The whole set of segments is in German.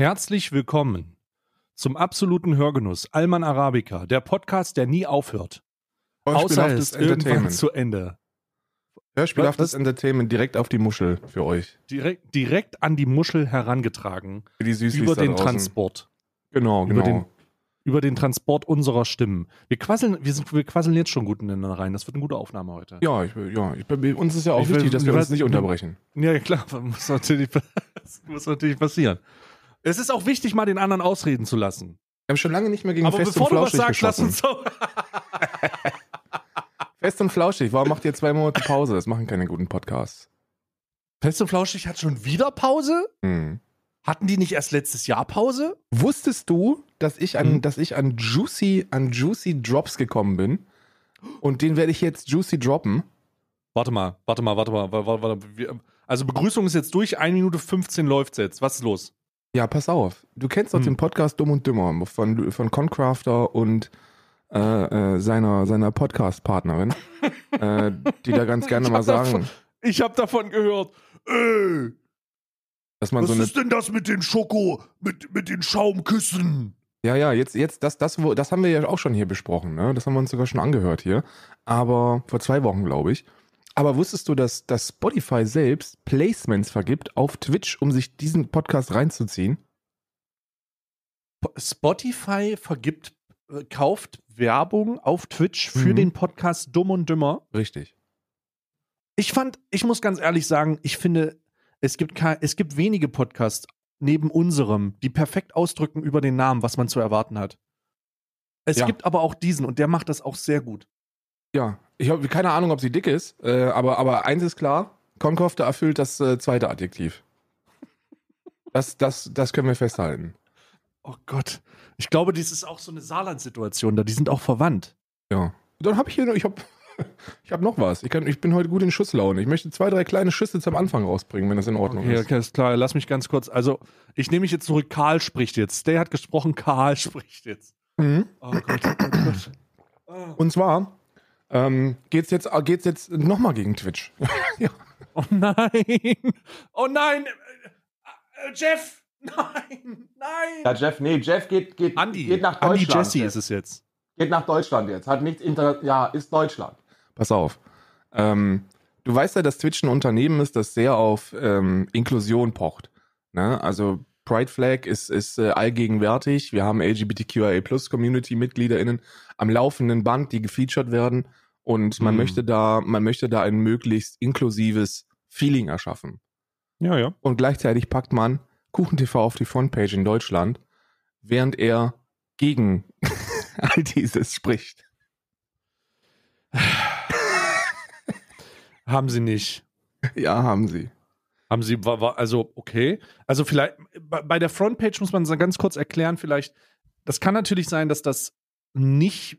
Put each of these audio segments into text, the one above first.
Herzlich willkommen zum absoluten Hörgenuss Alman Arabica, der Podcast, der nie aufhört. Außer es ist irgendwann zu Ende. Hörspielhaftes Entertainment direkt auf die Muschel für euch. Direkt, direkt an die Muschel herangetragen. Für die Süßlis über den. Transport. Genau, genau. Über den, über den Transport unserer Stimmen. Wir quasseln, wir, sind, wir quasseln jetzt schon gut ineinander rein. Das wird eine gute Aufnahme heute. ja, ich, ja ich, uns ist ja auch Ich will- wichtig, dass wir uns nicht unterbrechen. Ja, klar, muss natürlich, das muss natürlich passieren. Es ist auch wichtig, mal den anderen ausreden zu lassen. Wir haben schon lange nicht mehr gegen Aber Fest bevor und du was Flauschig sagst, lass uns so. Fest und Flauschig, warum macht ihr zwei Monate Pause? Das machen keine guten Podcasts. Fest und Flauschig hat schon wieder Pause? Hm. Hatten die nicht erst letztes Jahr Pause? Wusstest du, dass ich an, Hm. dass ich an Juicy, an Juicy Drops gekommen bin? Und den werde ich jetzt Juicy droppen. Warte mal, warte mal, warte mal. Warte, warte, warte. Also Begrüßung ist jetzt durch, 1 Minute 15 läuft's jetzt. Was ist los? Ja, pass auf. Du kennst doch Hm. den Podcast Dumm und Dümmer von, von Concrafter und äh, äh, seiner, seiner Podcast-Partnerin, äh, die da ganz gerne mal sagen, davon- Ich habe davon gehört. Ey, dass man was so eine. ist denn das mit den Schoko, mit, mit den Schaumküssen? Ja, ja, jetzt, jetzt, das, das, wo- das haben wir ja auch schon hier besprochen, ne? Das haben wir uns sogar schon angehört hier. Aber vor zwei Wochen, glaube ich. Aber wusstest du, dass, dass Spotify selbst Placements vergibt auf Twitch, um sich diesen Podcast reinzuziehen? Spotify vergibt, äh, kauft Werbung auf Twitch für Mhm. den Podcast Dumm und Dümmer. Richtig. Ich fand, ich muss ganz ehrlich sagen, ich finde, es gibt, es gibt wenige Podcasts neben unserem, die perfekt ausdrücken über den Namen, was man zu erwarten hat. Es Ja. gibt aber auch diesen und der macht das auch sehr gut. Ja, ich habe keine Ahnung, ob sie dick ist, äh, aber, aber eins ist klar, Concofter erfüllt das äh, zweite Adjektiv. Das, das, das können wir festhalten. Oh Gott. Ich glaube, dies ist auch so eine Saarland-Situation da. Die sind auch verwandt. Ja. Dann habe ich hier noch, ich habe ich hab noch was. Ich, kann, ich bin heute gut in Schusslaune. Ich möchte zwei, drei kleine Schüsse zum Anfang rausbringen, wenn das in Ordnung Okay, ist. okay, ist klar. Lass mich ganz kurz. Also, ich nehme mich jetzt zurück. Karl spricht jetzt. Stay hat gesprochen. Karl spricht jetzt. Mhm. Oh Gott, oh Gott. Oh, Und zwar ähm, geht's jetzt, geht's jetzt nochmal gegen Twitch. ja. oh nein. Oh nein. Äh, äh, Jeff. Nein. Nein. Ja, Jeff, nee, Jeff geht, geht, Andy. geht nach Andy Deutschland. Jesse ist es jetzt. Geht nach Deutschland jetzt. Hat nichts Inter ja, ist Deutschland. Pass auf. Ähm, du weißt ja, dass Twitch ein Unternehmen ist, das sehr auf ähm, Inklusion pocht. Ne? Also Pride Flag ist, ist äh, allgegenwärtig. Wir haben LGBTQIA Plus Community-MitgliederInnen am laufenden Band, die gefeatured werden. Und man Mhm. möchte da, man möchte da ein möglichst inklusives Feeling erschaffen. Ja, ja. Und gleichzeitig packt man KuchenTV auf die Frontpage in Deutschland, während er gegen all dieses spricht. Haben sie nicht. Ja, haben sie. Haben sie, war, war, also, okay. Also, vielleicht, bei, der Frontpage muss man ganz kurz erklären, vielleicht, das kann natürlich sein, dass das nicht,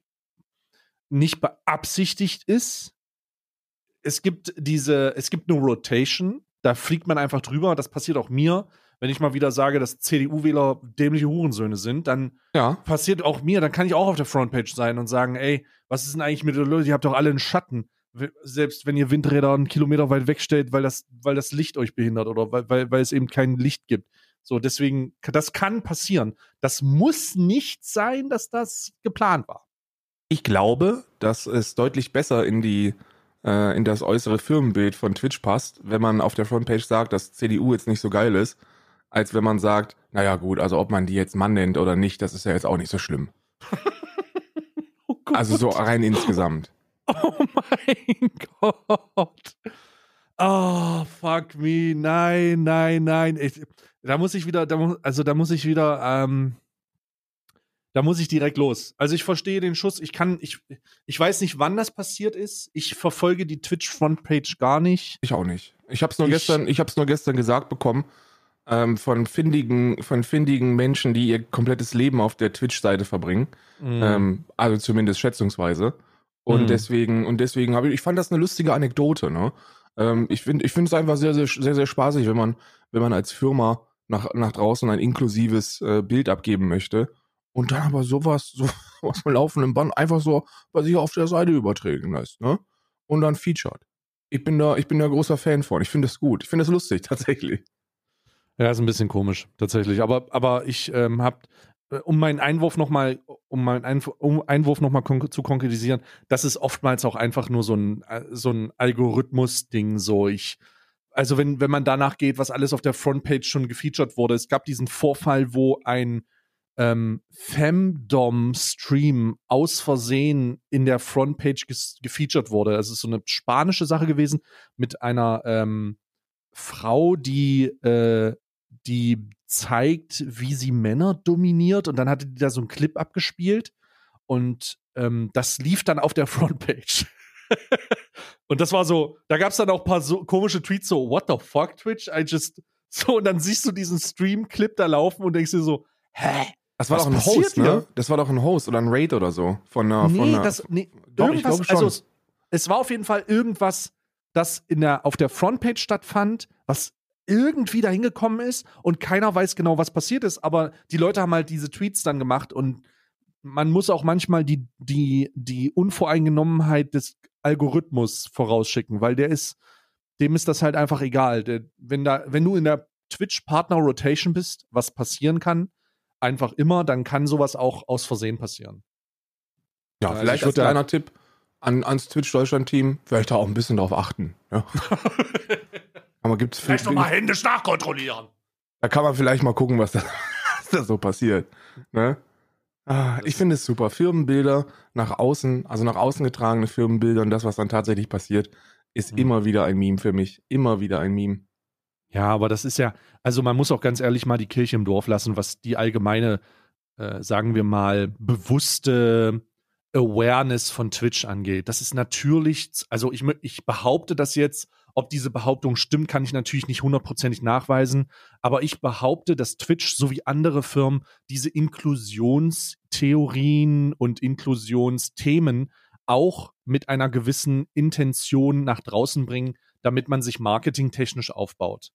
nicht beabsichtigt ist. Es gibt diese, es gibt eine Rotation, da fliegt man einfach drüber. Das passiert auch mir. Wenn ich mal wieder sage, dass CDU-Wähler dämliche Hurensöhne sind, dann Ja. passiert auch mir, dann kann ich auch auf der Frontpage sein und sagen, ey, was ist denn eigentlich mit der Leute? Ihr habt doch alle einen Schatten. Selbst wenn ihr Windräder einen Kilometer weit wegstellt, weil das, weil das Licht euch behindert oder weil, weil, weil es eben kein Licht gibt. So, deswegen, das kann passieren. Das muss nicht sein, dass das geplant war. Ich glaube, dass es deutlich besser in die äh, in das äußere Firmenbild von Twitch passt, wenn man auf der Frontpage sagt, dass CDU jetzt nicht so geil ist, als wenn man sagt, naja gut, also ob man die jetzt Mann nennt oder nicht, das ist ja jetzt auch nicht so schlimm. Oh. Also so rein insgesamt. Oh mein Gott. Oh, fuck me. Nein, nein, nein. Ich, da muss ich wieder, da muss, also da muss ich wieder, ähm, da muss ich direkt los. Also ich verstehe den Schuss. Ich kann, ich, ich weiß nicht, wann das passiert ist. Ich verfolge die Twitch-Frontpage gar nicht. Ich auch nicht. Ich habe es nur Ich- gestern, ich habe es nur gestern gesagt bekommen ähm, von findigen, von findigen Menschen, die ihr komplettes Leben auf der Twitch-Seite verbringen. Mhm. Ähm, also zumindest schätzungsweise. Und Mhm. deswegen, und deswegen habe ich, ich fand das eine lustige Anekdote, ne? Ähm, ich finde, ich finde es einfach sehr, sehr, sehr, sehr spaßig, wenn man, wenn man als Firma nach, nach draußen ein inklusives äh, Bild abgeben möchte und dann aber sowas, so aus dem laufenden Band einfach so bei sich auf der Seite übertragen lässt, ne? Und dann featured. Ich bin da, ich bin da großer Fan von. Ich finde das gut. Ich finde das lustig, tatsächlich. Ja, ist ein bisschen komisch, tatsächlich. Aber, aber ich ähm, habe, um meinen Einwurf nochmal, um meinen Einf um Einwurf nochmal kon zu konkretisieren, das ist oftmals auch einfach nur so ein, äh, so ein Algorithmus-Ding. So, ich, also wenn, wenn man danach geht, was alles auf der Frontpage schon gefeatured wurde, es gab diesen Vorfall, wo ein ähm, Femdom-Stream aus Versehen in der Frontpage gefeatured wurde. Es ist so eine spanische Sache gewesen mit einer ähm, Frau, die, äh, die zeigt, wie sie Männer dominiert und dann hatte die da so einen Clip abgespielt und ähm, das lief dann auf der Frontpage. und das war so, da gab es dann auch ein paar so komische Tweets, so, what the fuck, Twitch? I just. So, und dann siehst du diesen Stream-Clip da laufen und denkst dir so, hä? Das war Was doch ein Host, ne? hier? Das war doch ein Host oder ein Raid oder so. Von einer, von nee, einer, das, nee, Doch, irgendwas, also es, es war auf jeden Fall irgendwas, das in der, auf der Frontpage stattfand, was irgendwie dahin gekommen ist und keiner weiß genau, was passiert ist, aber die Leute haben halt diese Tweets dann gemacht und man muss auch manchmal die, die, die Unvoreingenommenheit des Algorithmus vorausschicken, weil der ist, dem ist das halt einfach egal. Der, wenn, da, wenn du in der Twitch-Partner-Rotation bist, was passieren kann, einfach immer, dann kann sowas auch aus Versehen passieren. ja, also vielleicht als da- kleiner Tipp an, ans Twitch-Deutschland-Team, vielleicht da auch ein bisschen drauf achten. Ja. Aber gibt's Vielleicht noch mal händisch nachkontrollieren. Da kann man vielleicht mal gucken, was da, was da so passiert. Ne? Ah, ich finde es super. Firmenbilder nach außen, also nach außen getragene Firmenbilder und das, was dann tatsächlich passiert, ist Mhm. immer wieder ein Meme für mich. Immer wieder ein Meme. Ja, aber das ist ja, also man muss auch ganz ehrlich mal die Kirche im Dorf lassen, was die allgemeine, äh, sagen wir mal, bewusste Awareness von Twitch angeht. Das ist natürlich, also ich, ich behaupte das jetzt, ob diese Behauptung stimmt, kann ich natürlich nicht hundertprozentig nachweisen, aber ich behaupte, dass Twitch sowie andere Firmen diese Inklusionstheorien und Inklusionsthemen auch mit einer gewissen Intention nach draußen bringen, damit man sich marketingtechnisch aufbaut.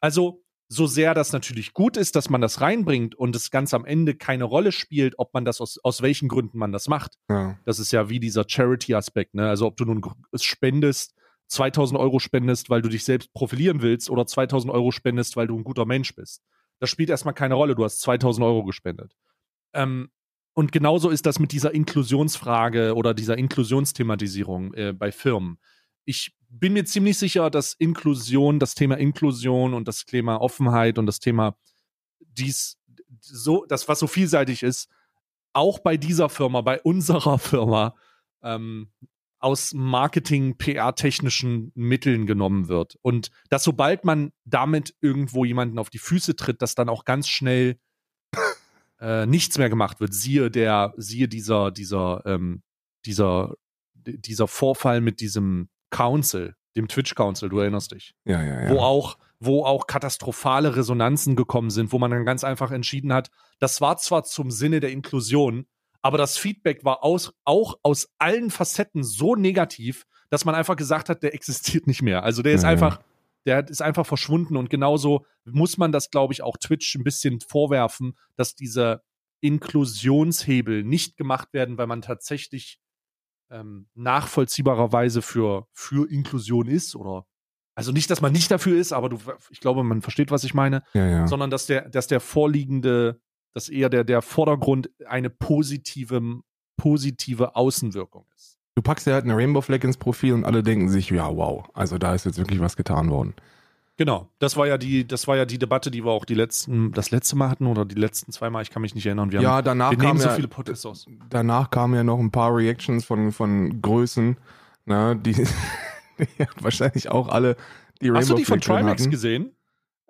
Also, so sehr das natürlich gut ist, dass man das reinbringt und es ganz am Ende keine Rolle spielt, ob man das aus, aus welchen Gründen man das macht. Ja. Das ist ja wie dieser Charity-Aspekt, ne? Also, ob du nun spendest, 2000 Euro spendest, weil du dich selbst profilieren willst oder 2000 Euro spendest, weil du ein guter Mensch bist. Das spielt erstmal keine Rolle. Du hast 2000 Euro gespendet. Ähm, und genauso ist das mit dieser Inklusionsfrage oder dieser Inklusionsthematisierung äh, bei Firmen. Ich bin mir ziemlich sicher, dass Inklusion, das Thema Inklusion und das Thema Offenheit und das Thema dies, so, das, was so vielseitig ist, auch bei dieser Firma, bei unserer Firma, ähm, aus Marketing, PR-technischen Mitteln genommen wird. Und dass sobald man damit irgendwo jemanden auf die Füße tritt, dass dann auch ganz schnell äh, nichts mehr gemacht wird. Siehe der, siehe dieser, dieser, ähm, dieser, dieser Vorfall mit diesem Council, dem Twitch Council, du erinnerst dich Ja, ja, ja. wo auch, wo auch katastrophale Resonanzen gekommen sind, wo man dann ganz einfach entschieden hat, das war zwar zum Sinne der Inklusion, aber das Feedback war aus, auch aus allen Facetten so negativ, dass man einfach gesagt hat, der existiert nicht mehr. Also der ist ja. einfach, der ist einfach verschwunden und genauso muss man das, glaube ich, auch Twitch ein bisschen vorwerfen, dass diese Inklusionshebel nicht gemacht werden, weil man tatsächlich ähm, nachvollziehbarerweise für, für Inklusion ist oder also nicht, dass man nicht dafür ist, aber du, ich glaube, man versteht, was ich meine, ja, ja. sondern dass der, dass der vorliegende, dass eher der, der Vordergrund eine positive, positive Außenwirkung ist. Du packst ja halt eine Rainbow Flag ins Profil und alle denken sich, ja, wow, also da ist jetzt wirklich was getan worden. Genau, das war ja die, das war ja die Debatte, die wir auch die letzten, das letzte Mal hatten oder die letzten zwei Mal, ich kann mich nicht erinnern. Wir, ja, haben, danach wir kam nehmen so ja, viele Podcasts aus. danach kamen ja noch ein paar Reactions von, von Größen, na, die, die wahrscheinlich auch alle die Rainbow Hast du die von Flag Trimax gesehen?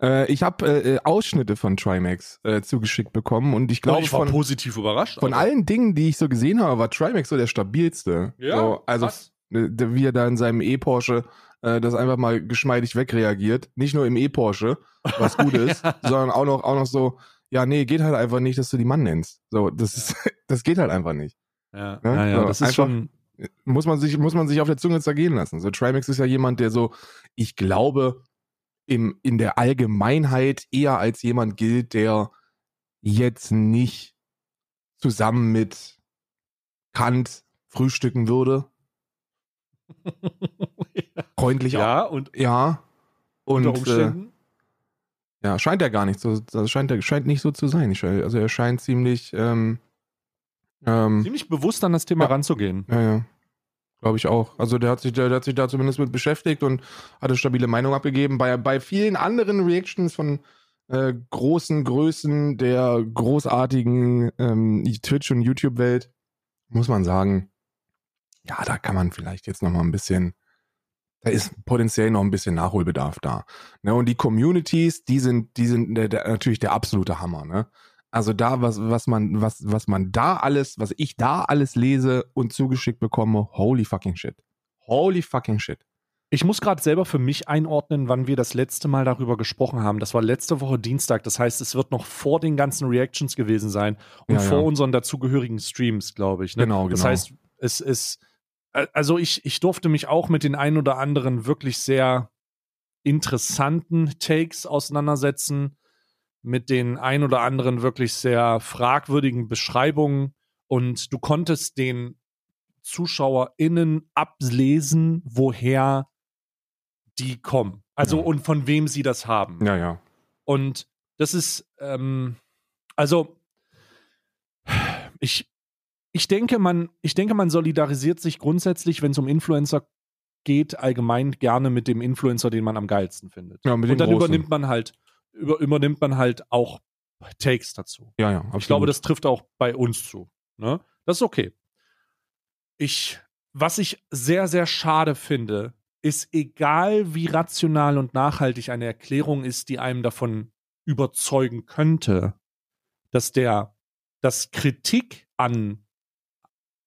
Äh, ich habe äh, äh, Ausschnitte von Trimax äh, zugeschickt bekommen und ich glaube ich war von, positiv überrascht. von also. allen Dingen, die ich so gesehen habe, war Trimax so der stabilste. Ja, so, also krass. äh, wie er da in seinem E-Porsche äh, das einfach mal geschmeidig wegreagiert. Nicht nur im E-Porsche, was gut ist, sondern auch noch, auch noch so, ja, nee, geht halt einfach nicht, dass du die Mann nennst. So, das ist, das geht halt einfach nicht. Ja, Ne? ja, ja, So, das ist einfach- schon. Muss man sich, muss man sich auf der Zunge zergehen lassen. So, Trimax ist ja jemand, der so, ich glaube, im, in der Allgemeinheit eher als jemand gilt, der jetzt nicht zusammen mit Kant frühstücken würde. Freundlich auch. ja, und Ja. Und äh. Ja, scheint er gar nicht so, das scheint, er scheint nicht so zu sein. Also er scheint ziemlich, ähm, ähm, Ziemlich bewusst an das Thema Ja. ranzugehen. ja, ja. Glaube ich auch. Also der hat sich, der, der hat sich da zumindest mit beschäftigt und hat eine stabile Meinung abgegeben. Bei, bei vielen anderen Reactions von äh, großen Größen der großartigen ähm, Twitch- und YouTube-Welt muss man sagen, ja, da kann man vielleicht jetzt noch mal ein bisschen, da ist potenziell noch ein bisschen Nachholbedarf da. Ne? Und die Communities, die sind, die sind der, der, natürlich der absolute Hammer. Ne? Also da, was, was man, was, was man da alles, was ich da alles lese und zugeschickt bekomme, holy fucking shit. Holy fucking shit. Ich muss gerade selber für mich einordnen, wann wir das letzte Mal darüber gesprochen haben. Das war letzte Woche Dienstag. Das heißt, es wird noch vor den ganzen Reactions gewesen sein und Ja, vor ja. unseren dazugehörigen Streams, glaube ich. Ne? Genau, Das genau. heißt, es ist, äh, also ich, ich durfte mich auch mit den ein oder anderen wirklich sehr interessanten Takes auseinandersetzen, mit den ein oder anderen wirklich sehr fragwürdigen Beschreibungen und du konntest den ZuschauerInnen ablesen, woher die kommen. Also Ja. und von wem sie das haben. Ja, ja. Und das ist, ähm, also ich, ich denke, man, ich denke, man solidarisiert sich grundsätzlich, wenn es um Influencer geht, allgemein gerne mit dem Influencer, den man am geilsten findet. Ja, mit Und dann Großen. übernimmt man halt, über, übernimmt man halt auch Takes dazu. Ja, ja. Absolut. Ich glaube, das trifft auch bei uns zu. Ne? Das ist okay. Ich, was ich sehr, sehr schade finde, ist egal, wie rational und nachhaltig eine Erklärung ist, die einem davon überzeugen könnte, dass der, dass Kritik an,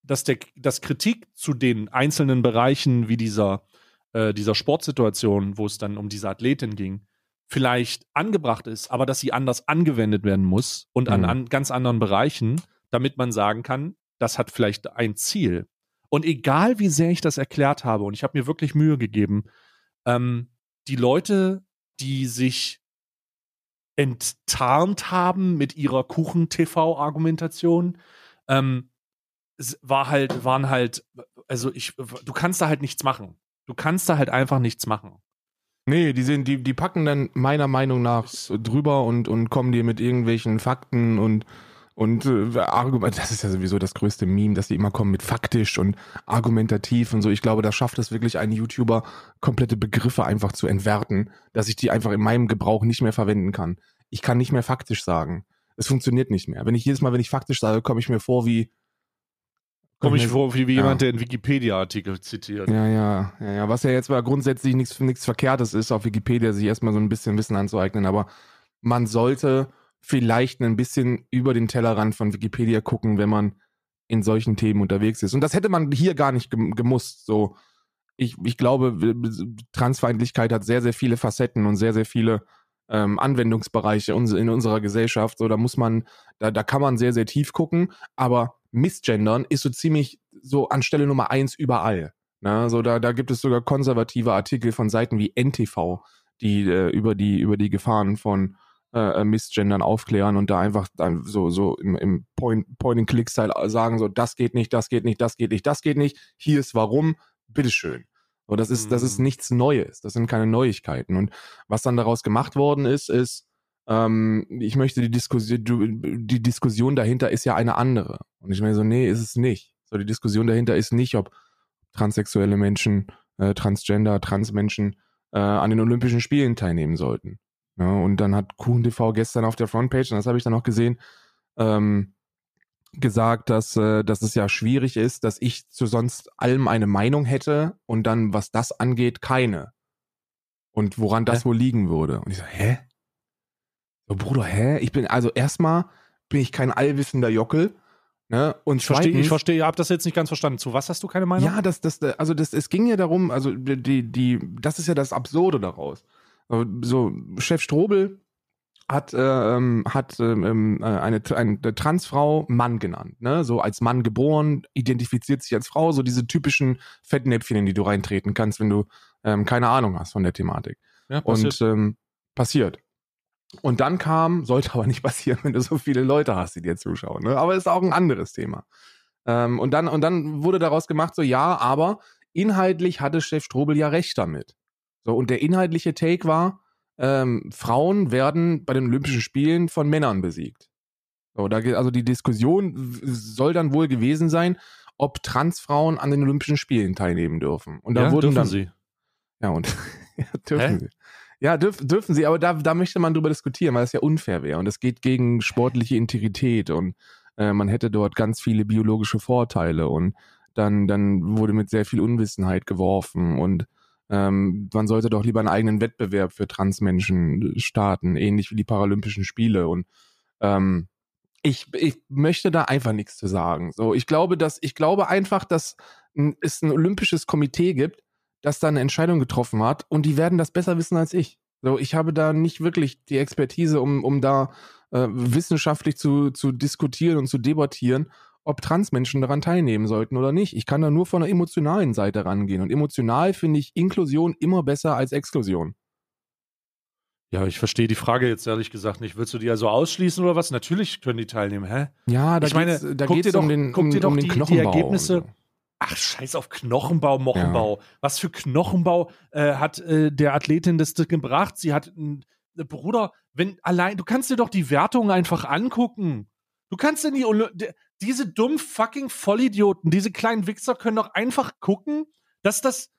dass der, dass Kritik zu den einzelnen Bereichen wie dieser, äh, dieser Sportsituation, wo es dann um diese Athletin ging, vielleicht angebracht ist, aber dass sie anders angewendet werden muss und an, Mhm. an ganz anderen Bereichen, damit man sagen kann, das hat vielleicht ein Ziel. Und egal wie sehr ich das erklärt habe, und ich habe mir wirklich Mühe gegeben, ähm, die Leute, die sich enttarnt haben mit ihrer Kuchen-TV-Argumentation, ähm, war halt, waren halt, also ich, du kannst da halt nichts machen. Du kannst da halt einfach nichts machen. Nee, die, sind, die, die packen dann meiner Meinung nach drüber und, und kommen dir mit irgendwelchen Fakten und, und äh, Argument. Das ist ja sowieso das größte Meme, dass die immer kommen mit faktisch und argumentativ und so. Ich glaube, da schafft es wirklich ein YouTuber, komplette Begriffe einfach zu entwerten, dass ich die einfach in meinem Gebrauch nicht mehr verwenden kann. Ich kann nicht mehr faktisch sagen. Es funktioniert nicht mehr. Wenn ich jedes Mal, wenn ich faktisch sage, komme ich mir vor wie. Komme ich vor wie, wie Ja. jemand, der einen Wikipedia-Artikel zitiert. Ja, ja, ja, ja. Was ja jetzt mal grundsätzlich nichts nichts Verkehrtes ist, auf Wikipedia sich erstmal so ein bisschen Wissen anzueignen, aber man sollte vielleicht ein bisschen über den Tellerrand von Wikipedia gucken, wenn man in solchen Themen unterwegs ist. Und das hätte man hier gar nicht gem- gemusst. So, ich, ich glaube, Transfeindlichkeit hat sehr, sehr viele Facetten und sehr, sehr viele ähm, Anwendungsbereiche in unserer Gesellschaft. So, da muss man, da, da kann man sehr, sehr tief gucken, aber Missgendern ist so ziemlich so an Stelle Nummer eins überall. Na, so da, da gibt es sogar konservative Artikel von Seiten wie NTV, die äh, über die über die Gefahren von äh, äh, Missgendern aufklären und da einfach dann so so im, im Point Point and Click Style sagen so das geht nicht, das geht nicht, das geht nicht, das geht nicht. Hier ist warum. Bitteschön. So das ist das ist Mhm. nichts Neues. Das sind keine Neuigkeiten und was dann daraus gemacht worden ist ist ähm, ich möchte die Diskussion, die Diskussion dahinter ist ja eine andere. Und ich meine so, nee, ist es nicht. So, die Diskussion dahinter ist nicht, ob transsexuelle Menschen, äh, Transgender, Transmenschen äh, an den Olympischen Spielen teilnehmen sollten. Ja, und dann hat KuchenTV gestern auf der Frontpage, und das habe ich dann auch gesehen, ähm, gesagt, dass, äh, dass es ja schwierig ist, dass ich zu sonst allem eine Meinung hätte und dann, was das angeht, keine. Und woran das Hä? wohl liegen würde. Und ich so, hä? So, Bruder, hä? Ich bin, also erstmal bin ich kein allwissender Jockel. Ne? Und Ich verstehe, ich verstehe, ihr habt das jetzt nicht ganz verstanden. Zu was hast du keine Meinung? ja, das, das, also das, es ging ja darum, also die, die, das ist ja das Absurde daraus. So, Chef Strobel hat, äh, ähm, hat ähm, äh, eine, eine Transfrau Mann genannt, ne? So als Mann geboren, identifiziert sich als Frau, so diese typischen Fettnäpfchen, in die du reintreten kannst, wenn du ähm, keine Ahnung hast von der Thematik. Ja, passiert. Und ähm, passiert. Und dann kam, sollte aber nicht passieren, wenn du so viele Leute hast, die dir zuschauen. Ne? Aber ist auch ein anderes Thema. Ähm, und, dann, und dann wurde daraus gemacht, so ja, aber inhaltlich hatte Chef Strobel ja recht damit. So, und der inhaltliche Take war, äh, ähm, Frauen werden bei den Olympischen Spielen von Männern besiegt. So, da, also die Diskussion soll dann wohl gewesen sein, ob Transfrauen an den Olympischen Spielen teilnehmen dürfen. Und da ja, wurden dürfen dann, sie. Ja, und ja, dürfen Hä? sie. Ja, dürf, dürfen sie, aber da, da möchte man drüber diskutieren, weil es ja unfair wäre. Und es geht gegen sportliche Integrität und äh, man hätte dort ganz viele biologische Vorteile und dann, dann wurde mit sehr viel Unwissenheit geworfen und ähm, man sollte doch lieber einen eigenen Wettbewerb für Transmenschen starten, ähnlich wie die Paralympischen Spiele. Und ähm, ich, ich möchte da einfach nichts zu sagen. So, ich glaube, dass, ich glaube einfach, dass es ein olympisches Komitee gibt, das da eine Entscheidung getroffen hat und die werden das besser wissen als ich. So, ich habe da nicht wirklich die Expertise, um, um da äh, wissenschaftlich zu, zu diskutieren und zu debattieren, ob Transmenschen daran teilnehmen sollten oder nicht. Ich kann da nur von der emotionalen Seite rangehen. Und emotional finde ich Inklusion immer besser als Exklusion. Ja, ich verstehe die Frage jetzt ehrlich gesagt nicht. Willst du die also ausschließen oder was? Natürlich können die teilnehmen, hä? Ja, da Ich meine, dir doch- um den, um, um die- den die Knochenbau. Ergebnisse- und so. Ach, scheiß auf Knochenbau, Mochenbau. Was für Knochenbau äh, hat äh, der Athletin das gebracht? Sie hat einen Bruder, wenn allein, du kannst dir doch die Wertungen einfach angucken. Du kannst dir die, diese dummen fucking Vollidioten, diese kleinen Wichser können doch einfach gucken, dass das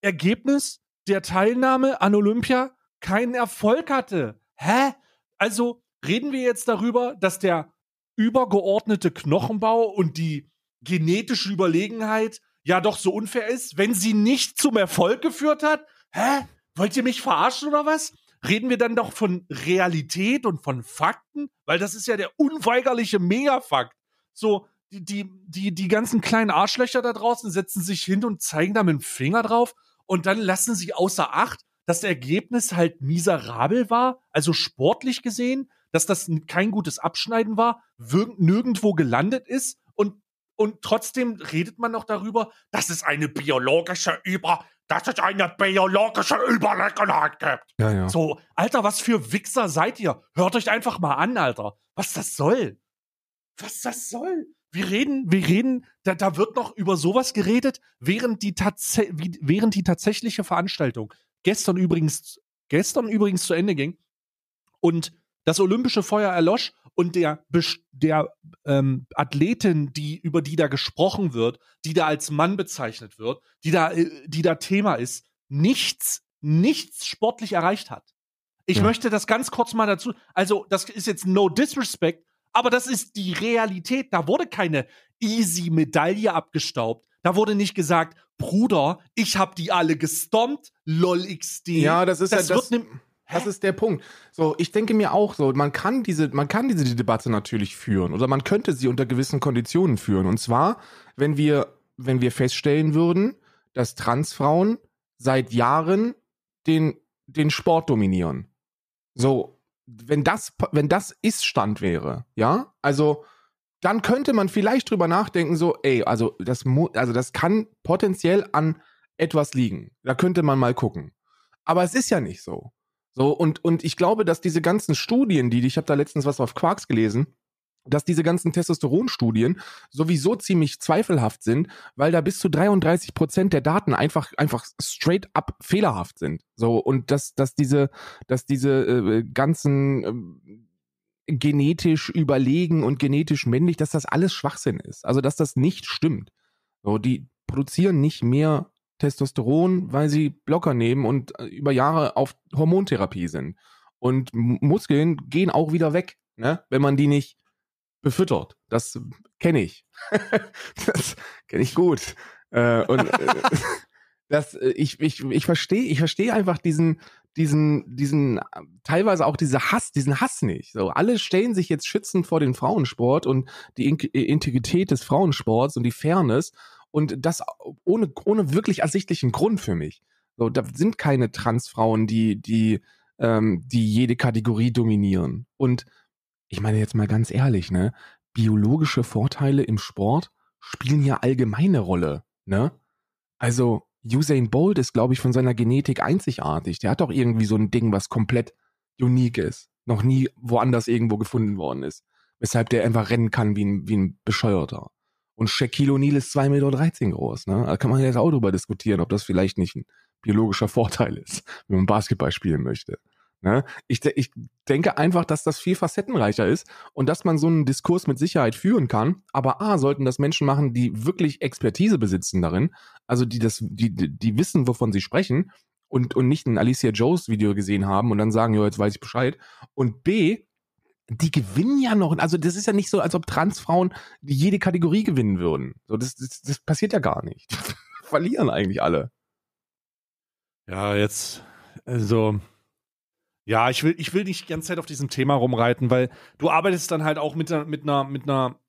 Ergebnis der Teilnahme an Olympia keinen Erfolg hatte. Hä? Also reden wir jetzt darüber, dass der übergeordnete Knochenbau und die genetische Überlegenheit ja doch so unfair ist, wenn sie nicht zum Erfolg geführt hat? Hä? Wollt ihr mich verarschen oder was? Reden wir dann doch von Realität und von Fakten? Weil das ist ja der unweigerliche Megafakt. So, die, die, die, die ganzen kleinen Arschlöcher da draußen setzen sich hin und zeigen da mit dem Finger drauf und dann lassen sie außer Acht, dass das Ergebnis halt miserabel war, also sportlich gesehen, dass das kein gutes Abschneiden war, nirgendwo gelandet ist und, und trotzdem redet man noch darüber, dass es eine biologische Über, dass es eine biologische Überlegenheit gibt. Ja, ja. So, Alter, was für Wichser seid ihr? Hört euch einfach mal an, Alter. Was das soll? Was das soll? Wir reden, wir reden, da, da wird noch über sowas geredet, während die, tats während die tatsächliche Veranstaltung gestern übrigens, gestern übrigens zu Ende ging und das olympische Feuer erlosch und der, der ähm, Athletin, die, über die da gesprochen wird, die da als Mann bezeichnet wird, die da, äh, die da Thema ist, nichts, nichts sportlich erreicht hat. Ich Ja. möchte das ganz kurz mal dazu, also das ist jetzt no disrespect, aber das ist die Realität. Da wurde keine easy Medaille abgestaubt. Da wurde nicht gesagt, Bruder, ich hab die alle gestompt, lol XD. Ja, das ist das ja das, wird ne, das ist der Punkt. So, ich denke mir auch so, man kann diese, man kann diese Debatte natürlich führen oder man könnte sie unter gewissen Konditionen führen. Und zwar, wenn wir, wenn wir feststellen würden, dass Transfrauen seit Jahren den, den Sport dominieren. So, wenn das, wenn das Ist-Stand wäre, ja, also dann könnte man vielleicht drüber nachdenken, so, ey, also das, also das kann potenziell an etwas liegen. Da könnte man mal gucken. Aber es ist ja nicht so. So, und, und ich glaube, dass diese ganzen Studien, die, ich habe da letztens was auf Quarks gelesen, dass diese ganzen Testosteronstudien sowieso ziemlich zweifelhaft sind, weil da bis zu 33 Prozent der Daten einfach, einfach straight up fehlerhaft sind. So, und dass, dass diese, dass diese äh, ganzen ähm, genetisch überlegen und genetisch männlich, dass das alles Schwachsinn ist. Also, dass das nicht stimmt. So, die produzieren nicht mehr Testosteron, weil sie Blocker nehmen und äh, über Jahre auf Hormontherapie sind. Und Muskeln gehen auch wieder weg, ne? wenn man die nicht befüttert. Das kenne ich. das kenne ich gut. Äh, und äh, das, äh, ich, ich, ich verstehe, ich verstehe einfach diesen, diesen, diesen, teilweise auch diese Hass, diesen Hass nicht. So, alle stellen sich jetzt schützend vor den Frauensport und die In Integrität des Frauensports und die Fairness und das ohne, ohne wirklich ersichtlichen Grund für mich. So, da sind keine Transfrauen, die, die, ähm, die jede Kategorie dominieren. Und ich meine jetzt mal ganz ehrlich, ne, biologische Vorteile im Sport spielen ja allgemeine Rolle, ne? Also Usain Bolt ist, glaube ich, von seiner Genetik einzigartig. Der hat doch irgendwie so ein Ding, was komplett unique ist. Noch nie woanders irgendwo gefunden worden ist. Weshalb der einfach rennen kann wie ein, wie ein Bescheuerter. Und Shaquille O'Neal ist 2,13 Meter groß. Ne? Da kann man jetzt auch drüber diskutieren, ob das vielleicht nicht ein biologischer Vorteil ist, wenn man Basketball spielen möchte. Ne? Ich, ich denke einfach, dass das viel facettenreicher ist und dass man so einen Diskurs mit Sicherheit führen kann. Aber A, sollten das Menschen machen, die wirklich Expertise besitzen darin, also die das, die die wissen, wovon sie sprechen und, und nicht ein Alicia Joes Video gesehen haben und dann sagen, ja, jetzt weiß ich Bescheid. Und B, die gewinnen ja noch. Also das ist ja nicht so, als ob Transfrauen jede Kategorie gewinnen würden. So, das, das, das passiert ja gar nicht. Verlieren eigentlich alle. Ja, jetzt, also, ja, ich will, ich will nicht die ganze Zeit auf diesem Thema rumreiten, weil du arbeitest dann halt auch mit, mit einer, mit einer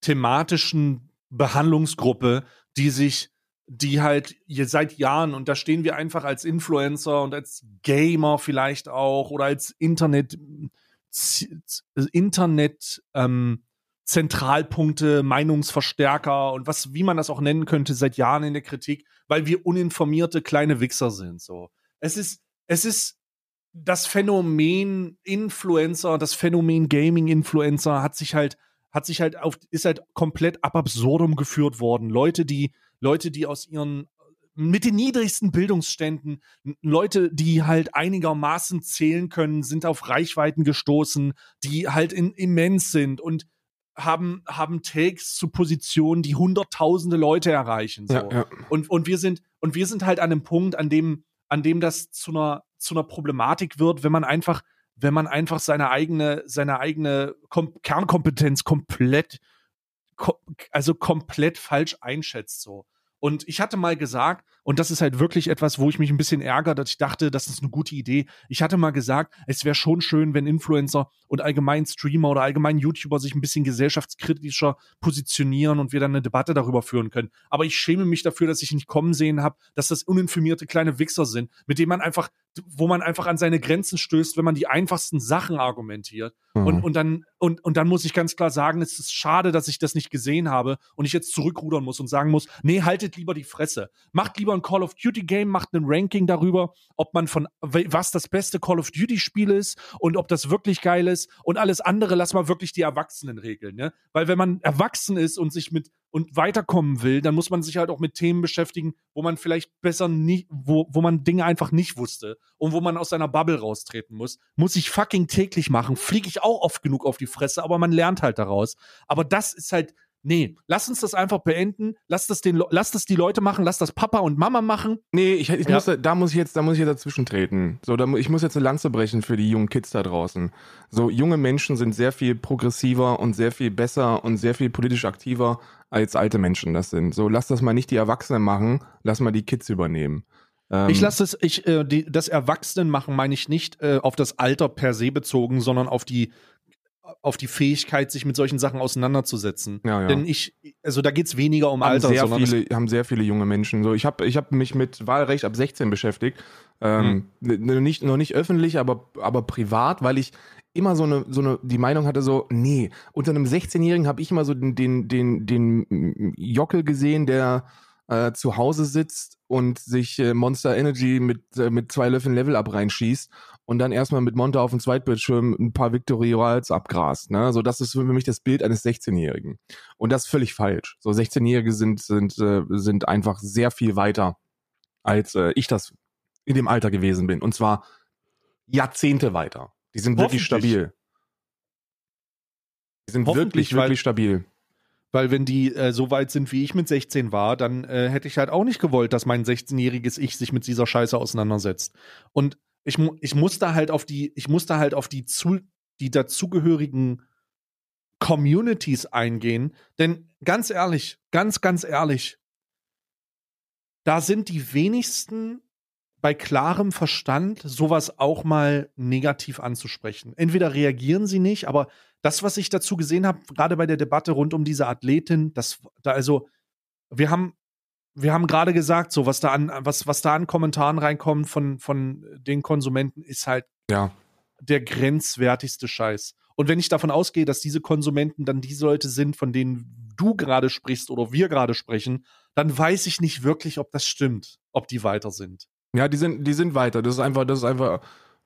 thematischen Behandlungsgruppe, die sich, die halt seit Jahren, und da stehen wir einfach als Influencer und als Gamer vielleicht auch oder als Internet, Internet, ähm, Zentralpunkte, Meinungsverstärker und was, wie man das auch nennen könnte, seit Jahren in der Kritik, weil wir uninformierte kleine Wichser sind. So, es ist, es ist das Phänomen Influencer, das Phänomen Gaming-Influencer hat sich halt, hat sich halt auf, ist halt komplett ab absurdum geführt worden. Leute, die, Leute, die aus ihren mit den niedrigsten Bildungsständen, Leute, die halt einigermaßen zählen können, sind auf Reichweiten gestoßen, die halt in, immens sind und haben, haben Takes zu Positionen, die hunderttausende Leute erreichen. So. Ja, ja. Und, und wir sind, und wir sind halt an einem Punkt, an dem, an dem das zu einer, zu einer Problematik wird, wenn man einfach, wenn man einfach seine eigene, seine eigene Kom Kernkompetenz komplett, ko also komplett falsch einschätzt, so. Und ich hatte mal gesagt, und das ist halt wirklich etwas, wo ich mich ein bisschen ärgere, dass ich dachte, das ist eine gute Idee. Ich hatte mal gesagt, es wäre schon schön, wenn Influencer und allgemein Streamer oder allgemein YouTuber sich ein bisschen gesellschaftskritischer positionieren und wir dann eine Debatte darüber führen können. Aber ich schäme mich dafür, dass ich nicht kommen sehen habe, dass das uninformierte kleine Wichser sind, mit denen man einfach, wo man einfach an seine Grenzen stößt, wenn man die einfachsten Sachen argumentiert. Mhm. Und, und, dann, und, und dann muss ich ganz klar sagen, es ist schade, dass ich das nicht gesehen habe und ich jetzt zurückrudern muss und sagen muss, nee, haltet lieber die Fresse. Macht lieber ein Call of Duty Game, macht ein Ranking darüber, ob man von, was das beste Call of Duty Spiel ist und ob das wirklich geil ist und alles andere lass mal wirklich die Erwachsenen regeln, ne? Weil wenn man erwachsen ist und sich mit und weiterkommen will, dann muss man sich halt auch mit Themen beschäftigen, wo man vielleicht besser nicht, wo, wo man Dinge einfach nicht wusste und wo man aus seiner Bubble raustreten muss. Muss ich fucking täglich machen, fliege ich auch oft genug auf die Fresse, aber man lernt halt daraus. Aber das ist halt, nee, lass uns das einfach beenden, lass das, den, lass das die Leute machen, lass das Papa und Mama machen. Nee, ich, ich Ja. muss, da muss ich jetzt, da muss ich jetzt dazwischen treten. So, da, ich muss jetzt eine Lanze brechen für die jungen Kids da draußen. So, junge Menschen sind sehr viel progressiver und sehr viel besser und sehr viel politisch aktiver als alte Menschen das sind. So, lass das mal nicht die Erwachsenen machen, lass mal die Kids übernehmen. Ähm, Ich lasse es, ich, äh, die, das Erwachsenenmachen meine ich nicht äh, auf das Alter per se bezogen, sondern auf die, auf die Fähigkeit, sich mit solchen Sachen auseinanderzusetzen. Ja, ja. Denn ich, also da geht es weniger um haben Alter, sehr viele, haben sehr viele junge Menschen. So, ich habe ich hab mich mit Wahlrecht ab 16 beschäftigt. Ähm, Hm. n- nicht, noch nicht öffentlich, aber, aber privat, weil ich immer so eine, so eine, die Meinung hatte so, nee, unter einem 16-Jährigen habe ich immer so den, den, den, den Jockel gesehen, der äh, zu Hause sitzt und sich äh, Monster Energy mit, äh, mit zwei Löffeln Level up reinschießt und dann erstmal mit Monte auf dem Zweitbildschirm ein paar Victory Royals abgrast. Ne? So, das ist für mich das Bild eines 16-Jährigen. Und das ist völlig falsch. So 16-Jährige sind, sind, äh, sind einfach sehr viel weiter, als äh, ich das in dem Alter gewesen bin. Und zwar Jahrzehnte weiter. Die sind wirklich stabil. Die sind wirklich, wirklich stabil. Weil wenn die äh, so weit sind, wie ich mit 16 war, dann äh, hätte ich halt auch nicht gewollt, dass mein 16-jähriges Ich sich mit dieser Scheiße auseinandersetzt. Und ich, ich muss da halt auf die, ich muss da halt auf die, zu die dazugehörigen Communities eingehen. Denn ganz ehrlich, ganz, ganz ehrlich, da sind die wenigsten bei klarem Verstand, sowas auch mal negativ anzusprechen. Entweder reagieren sie nicht, aber das, was ich dazu gesehen habe, gerade bei der Debatte rund um diese Athletin, das da also, wir haben, wir haben gerade gesagt, so was da an, was, was da an Kommentaren reinkommt von, von den Konsumenten, ist halt Ja. der grenzwertigste Scheiß. Und wenn ich davon ausgehe, dass diese Konsumenten dann die Leute sind, von denen du gerade sprichst oder wir gerade sprechen, dann weiß ich nicht wirklich, ob das stimmt, ob die weiter sind. Ja, die sind, die sind weiter. Das ist einfach, das ist einfach,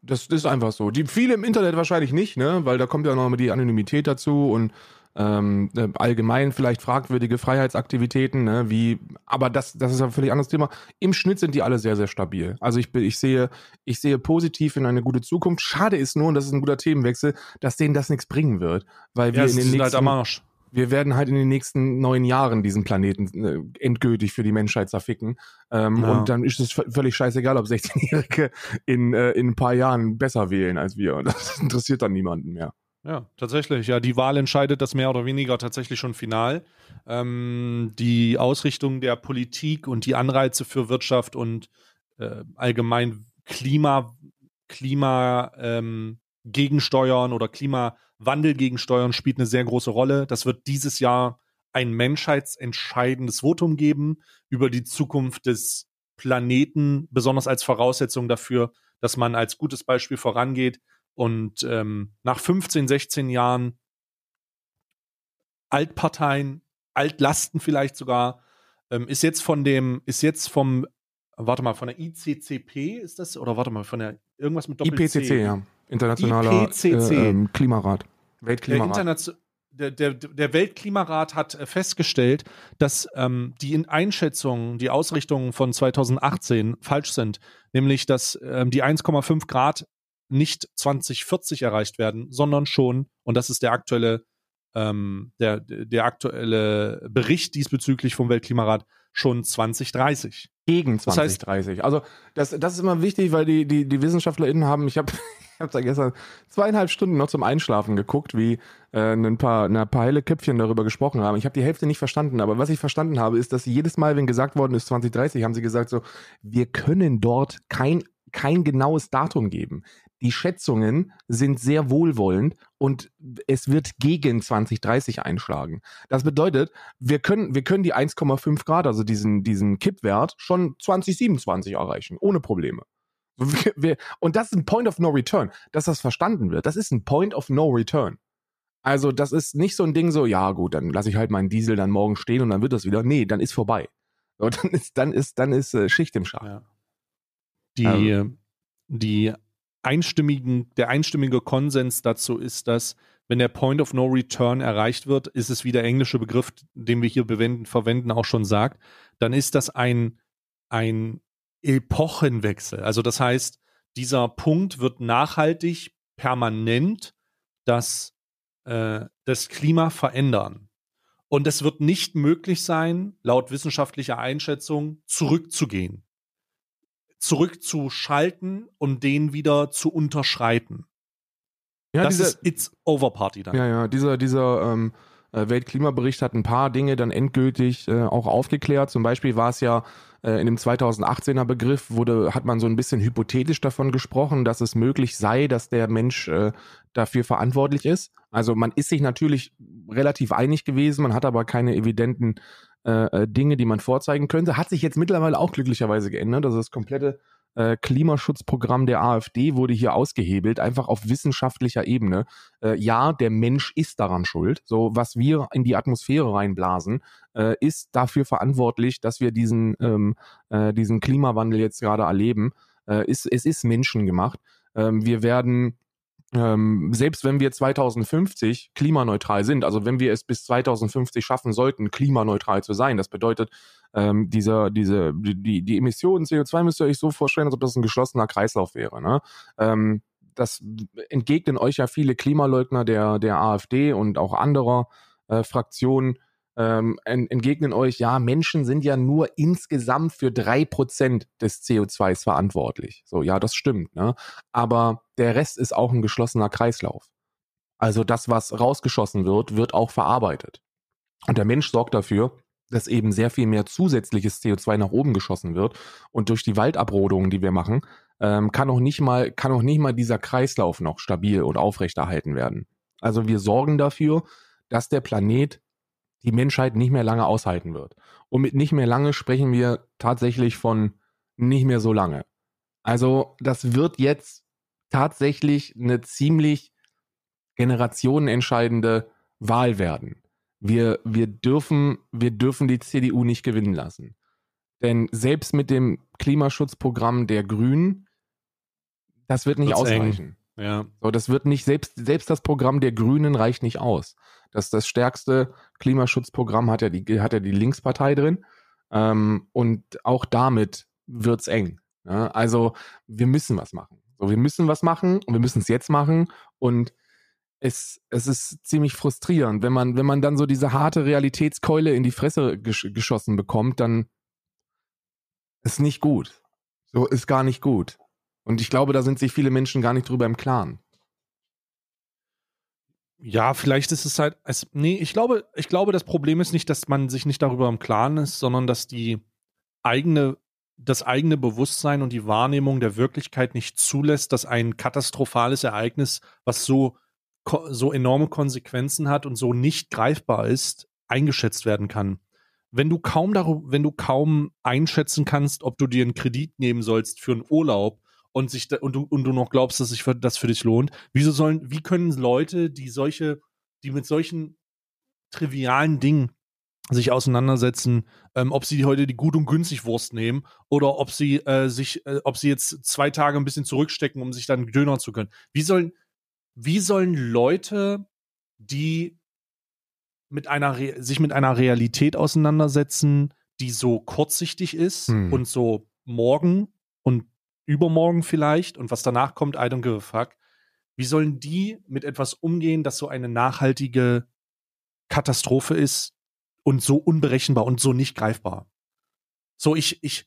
das, ist einfach so. Die viele im Internet wahrscheinlich nicht, ne? Weil da kommt ja noch mal die Anonymität dazu und ähm, äh, allgemein vielleicht fragwürdige Freiheitsaktivitäten, ne, wie, aber das, das ist ein völlig anderes Thema. Im Schnitt sind die alle sehr, sehr stabil. Also ich, ich sehe, ich sehe positiv in eine gute Zukunft. Schade ist nur, und das ist ein guter Themenwechsel, dass denen das nichts bringen wird, weil wir Ja, in den halt nächsten, am Arsch. Wir werden halt in den nächsten neun Jahren diesen Planeten äh, endgültig für die Menschheit zerficken. Ähm, Ja. Und dann ist es völlig scheißegal, ob 16-Jährige in, äh, in ein paar Jahren besser wählen als wir. Und das interessiert dann niemanden mehr. Ja, tatsächlich. Ja, die Wahl entscheidet das mehr oder weniger tatsächlich schon final. Ähm, die Ausrichtung der Politik und die Anreize für Wirtschaft und äh, allgemein Klima, Klima ähm, gegensteuern oder Klimawandel gegensteuern spielt eine sehr große Rolle. Das wird dieses Jahr ein menschheitsentscheidendes Votum geben über die Zukunft des Planeten, besonders als Voraussetzung dafür, dass man als gutes Beispiel vorangeht und ähm, nach 15, 16 Jahren Altparteien, Altlasten vielleicht sogar, ähm, ist jetzt von dem, ist jetzt vom, warte mal, von der ICCP ist das? Oder warte mal, von der irgendwas mit Doppel IPCC, ja. Internationaler IPCC. Äh, ähm, Klimarat. Der, Weltklimarat. Internation der, der, der Weltklimarat hat äh, festgestellt, dass ähm, die in Einschätzungen, die Ausrichtungen von 2018 falsch sind. Nämlich, dass ähm, die 1,5 Grad nicht 2040 erreicht werden, sondern schon, und das ist der aktuelle, ähm, der, der aktuelle Bericht diesbezüglich vom Weltklimarat, schon 2030. Gegen Das heißt- 2030. also das, das ist immer wichtig, weil die, die, die WissenschaftlerInnen haben, ich habe ich hab da gestern zweieinhalb Stunden noch zum Einschlafen geguckt, wie äh, ein paar, ein paar helle Köpfchen darüber gesprochen haben. Ich habe die Hälfte nicht verstanden, aber was ich verstanden habe, ist, dass jedes Mal, wenn gesagt worden ist 2030, haben sie gesagt so, wir können dort kein, kein genaues Datum geben. Die Schätzungen sind sehr wohlwollend und es wird gegen 2030 einschlagen. Das bedeutet, wir können, wir können die 1,5 Grad, also diesen, diesen Kippwert, schon 2027 erreichen, ohne Probleme. Und das ist ein Point of No Return, dass das verstanden wird. Das ist ein Point of No Return. Also, das ist nicht so ein Ding so, ja, gut, dann lasse ich halt meinen Diesel dann morgen stehen und dann wird das wieder. Nee, dann ist vorbei. So, dann ist, dann ist, dann ist äh, Schicht im Schacht. Ja. Die, Also- die einstimmigen, der einstimmige Konsens dazu ist, dass wenn der Point of No Return erreicht wird, ist es wie der englische Begriff, den wir hier bewenden, verwenden, auch schon sagt, dann ist das ein, ein Epochenwechsel. Also das heißt, dieser Punkt wird nachhaltig, permanent das, äh, das Klima verändern. Und es wird nicht möglich sein, laut wissenschaftlicher Einschätzung zurückzugehen zurückzuschalten und den wieder zu unterschreiten. Ja, das dieser, ist It's Over Party dann. ja, ja, dieser, dieser ähm, äh, Weltklimabericht hat ein paar Dinge dann endgültig äh, auch aufgeklärt. Zum Beispiel war es ja äh, in dem 2018er Begriff, wurde, hat man so ein bisschen hypothetisch davon gesprochen, dass es möglich sei, dass der Mensch äh, dafür verantwortlich ist. Also man ist sich natürlich relativ einig gewesen, man hat aber keine evidenten äh, äh, Dinge, die man vorzeigen könnte. Hat sich jetzt mittlerweile auch glücklicherweise geändert. Also das komplette äh, Klimaschutzprogramm der AfD wurde hier ausgehebelt, einfach auf wissenschaftlicher Ebene. Äh, ja, der Mensch ist daran schuld. So, was wir in die Atmosphäre reinblasen, äh, ist dafür verantwortlich, dass wir diesen, ähm, äh, diesen Klimawandel jetzt gerade erleben. Äh, ist, es ist menschengemacht. Ähm, wir werden ähm, selbst wenn wir 2050 klimaneutral sind, also wenn wir es bis 2050 schaffen sollten, klimaneutral zu sein, das bedeutet, ähm, dieser, diese, die, die Emissionen CO2 müsst ihr euch so vorstellen, als ob das ein geschlossener Kreislauf wäre. Ne? Ähm, das entgegnen euch ja viele Klimaleugner der, der AfD und auch anderer äh, Fraktionen, ähm, en- entgegnen euch, ja, Menschen sind ja nur insgesamt für drei Prozent des CO2s verantwortlich. So, ja, das stimmt, ne? Aber der Rest ist auch ein geschlossener Kreislauf. Also das, was rausgeschossen wird, wird auch verarbeitet. Und der Mensch sorgt dafür, dass eben sehr viel mehr zusätzliches CO2 nach oben geschossen wird. Und durch die Waldabrodungen, die wir machen, ähm, kann auch nicht mal, kann auch nicht mal dieser Kreislauf noch stabil und aufrechterhalten werden. Also wir sorgen dafür, dass der Planet die Menschheit nicht mehr lange aushalten wird. Und mit nicht mehr lange sprechen wir tatsächlich von nicht mehr so lange. Also das wird jetzt tatsächlich eine ziemlich generationenentscheidende Wahl werden. Wir, wir, dürfen, wir dürfen die CDU nicht gewinnen lassen. Denn selbst mit dem Klimaschutzprogramm der Grünen, das wird nicht Wird's eng. ausreichen. Ja. So, das wird nicht, selbst, selbst das Programm der Grünen reicht nicht aus. Das, das stärkste Klimaschutzprogramm hat ja die, hat ja die Linkspartei drin. Ähm, und auch damit wird's eng. Ja? Also wir müssen was machen. So, wir müssen was machen und wir müssen es jetzt machen. Und es, es ist ziemlich frustrierend, wenn man, wenn man dann so diese harte Realitätskeule in die Fresse gesch geschossen bekommt, dann ist nicht gut. So ist gar nicht gut. Und ich glaube, da sind sich viele Menschen gar nicht drüber im Klaren. Ja, vielleicht ist es halt. Es, nee, ich glaube, ich glaube, das Problem ist nicht, dass man sich nicht darüber im Klaren ist, sondern dass die eigene, das eigene Bewusstsein und die Wahrnehmung der Wirklichkeit nicht zulässt, dass ein katastrophales Ereignis, was so, so enorme Konsequenzen hat und so nicht greifbar ist, eingeschätzt werden kann. Wenn du kaum darüber, wenn du kaum einschätzen kannst, ob du dir einen Kredit nehmen sollst für einen Urlaub, und sich und du und du noch glaubst, dass sich für, das für dich lohnt. Wieso sollen, wie können Leute, die solche, die mit solchen trivialen Dingen sich auseinandersetzen, ähm, ob sie heute die gut und günstig Wurst nehmen oder ob sie äh, sich, äh, ob sie jetzt zwei Tage ein bisschen zurückstecken, um sich dann Döner zu können. Wie sollen, wie sollen Leute, die mit einer sich mit einer Realität auseinandersetzen, die so kurzsichtig ist hm. und so morgen übermorgen vielleicht und was danach kommt, I don't give a fuck. Wie sollen die mit etwas umgehen, das so eine nachhaltige Katastrophe ist und so unberechenbar und so nicht greifbar? So, ich, ich,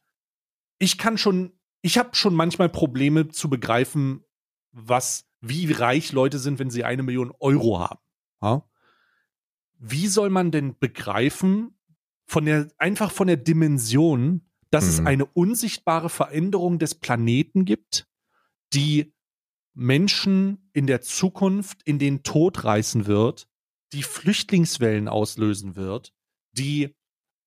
ich kann schon, ich habe schon manchmal Probleme zu begreifen, was, wie reich Leute sind, wenn sie eine Million Euro haben. Ja? Wie soll man denn begreifen, von der, einfach von der Dimension, dass mhm. es eine unsichtbare Veränderung des Planeten gibt, die Menschen in der Zukunft in den Tod reißen wird, die Flüchtlingswellen auslösen wird, die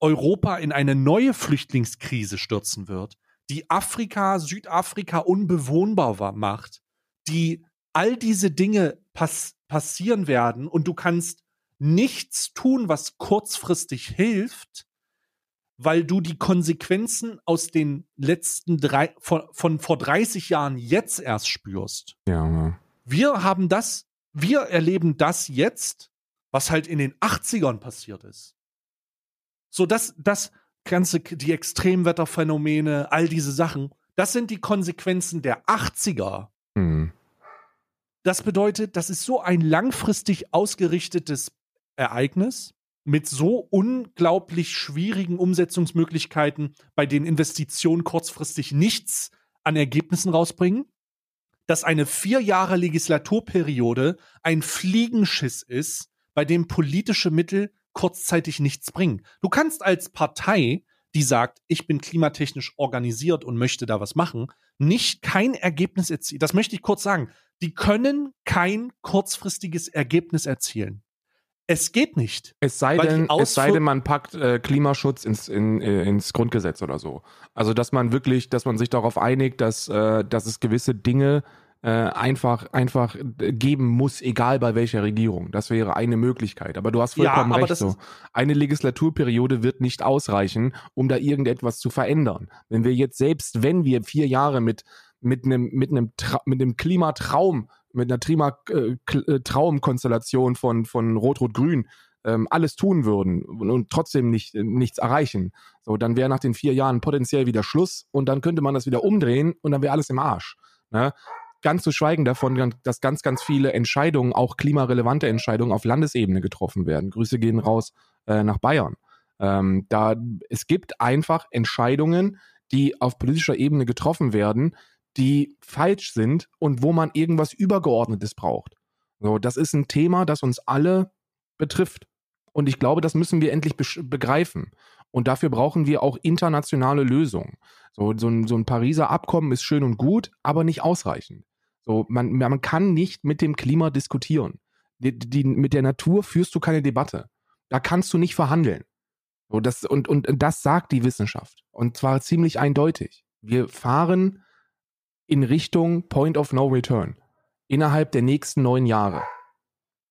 Europa in eine neue Flüchtlingskrise stürzen wird, die Afrika, Südafrika unbewohnbar macht, die all diese Dinge pass passieren werden und du kannst nichts tun, was kurzfristig hilft, weil du die Konsequenzen aus den letzten drei, von, von vor 30 Jahren jetzt erst spürst. Ja. Wir haben das, wir erleben das jetzt, was halt in den 80ern passiert ist. So, das, das ganze, die Extremwetterphänomene, all diese Sachen, das sind die Konsequenzen der 80er. Mhm. Das bedeutet, das ist so ein langfristig ausgerichtetes Ereignis mit so unglaublich schwierigen Umsetzungsmöglichkeiten, bei denen Investitionen kurzfristig nichts an Ergebnissen rausbringen, dass eine vier Jahre Legislaturperiode ein Fliegenschiss ist, bei dem politische Mittel kurzzeitig nichts bringen. Du kannst als Partei, die sagt, ich bin klimatechnisch organisiert und möchte da was machen, nicht kein Ergebnis erzielen. Das möchte ich kurz sagen. Die können kein kurzfristiges Ergebnis erzielen. Es geht nicht. Es sei, denn, es sei denn, man packt äh, Klimaschutz ins, in, äh, ins Grundgesetz oder so. Also, dass man wirklich, dass man sich darauf einigt, dass, äh, dass es gewisse Dinge äh, einfach, einfach geben muss, egal bei welcher Regierung. Das wäre eine Möglichkeit. Aber du hast vollkommen ja, recht. So. Eine Legislaturperiode wird nicht ausreichen, um da irgendetwas zu verändern. Wenn wir jetzt selbst, wenn wir vier Jahre mit mit einem mit einem mit einem Klimatraum mit einer Trima äh, äh, von, von Rot-Rot-Grün ähm, alles tun würden und, und trotzdem nicht, äh, nichts erreichen, so, dann wäre nach den vier Jahren potenziell wieder Schluss und dann könnte man das wieder umdrehen und dann wäre alles im Arsch. Ne? Ganz zu schweigen davon, dass ganz, ganz viele Entscheidungen, auch klimarelevante Entscheidungen auf Landesebene getroffen werden. Grüße gehen raus äh, nach Bayern. Ähm, da, es gibt einfach Entscheidungen, die auf politischer Ebene getroffen werden, die falsch sind und wo man irgendwas Übergeordnetes braucht. So, das ist ein Thema, das uns alle betrifft. Und ich glaube, das müssen wir endlich begreifen. Und dafür brauchen wir auch internationale Lösungen. So, so, ein, so ein Pariser Abkommen ist schön und gut, aber nicht ausreichend. So, man, man kann nicht mit dem Klima diskutieren. Die, die, mit der Natur führst du keine Debatte. Da kannst du nicht verhandeln. So, das, und, und das sagt die Wissenschaft. Und zwar ziemlich eindeutig. Wir fahren in Richtung Point of No Return innerhalb der nächsten neun Jahre.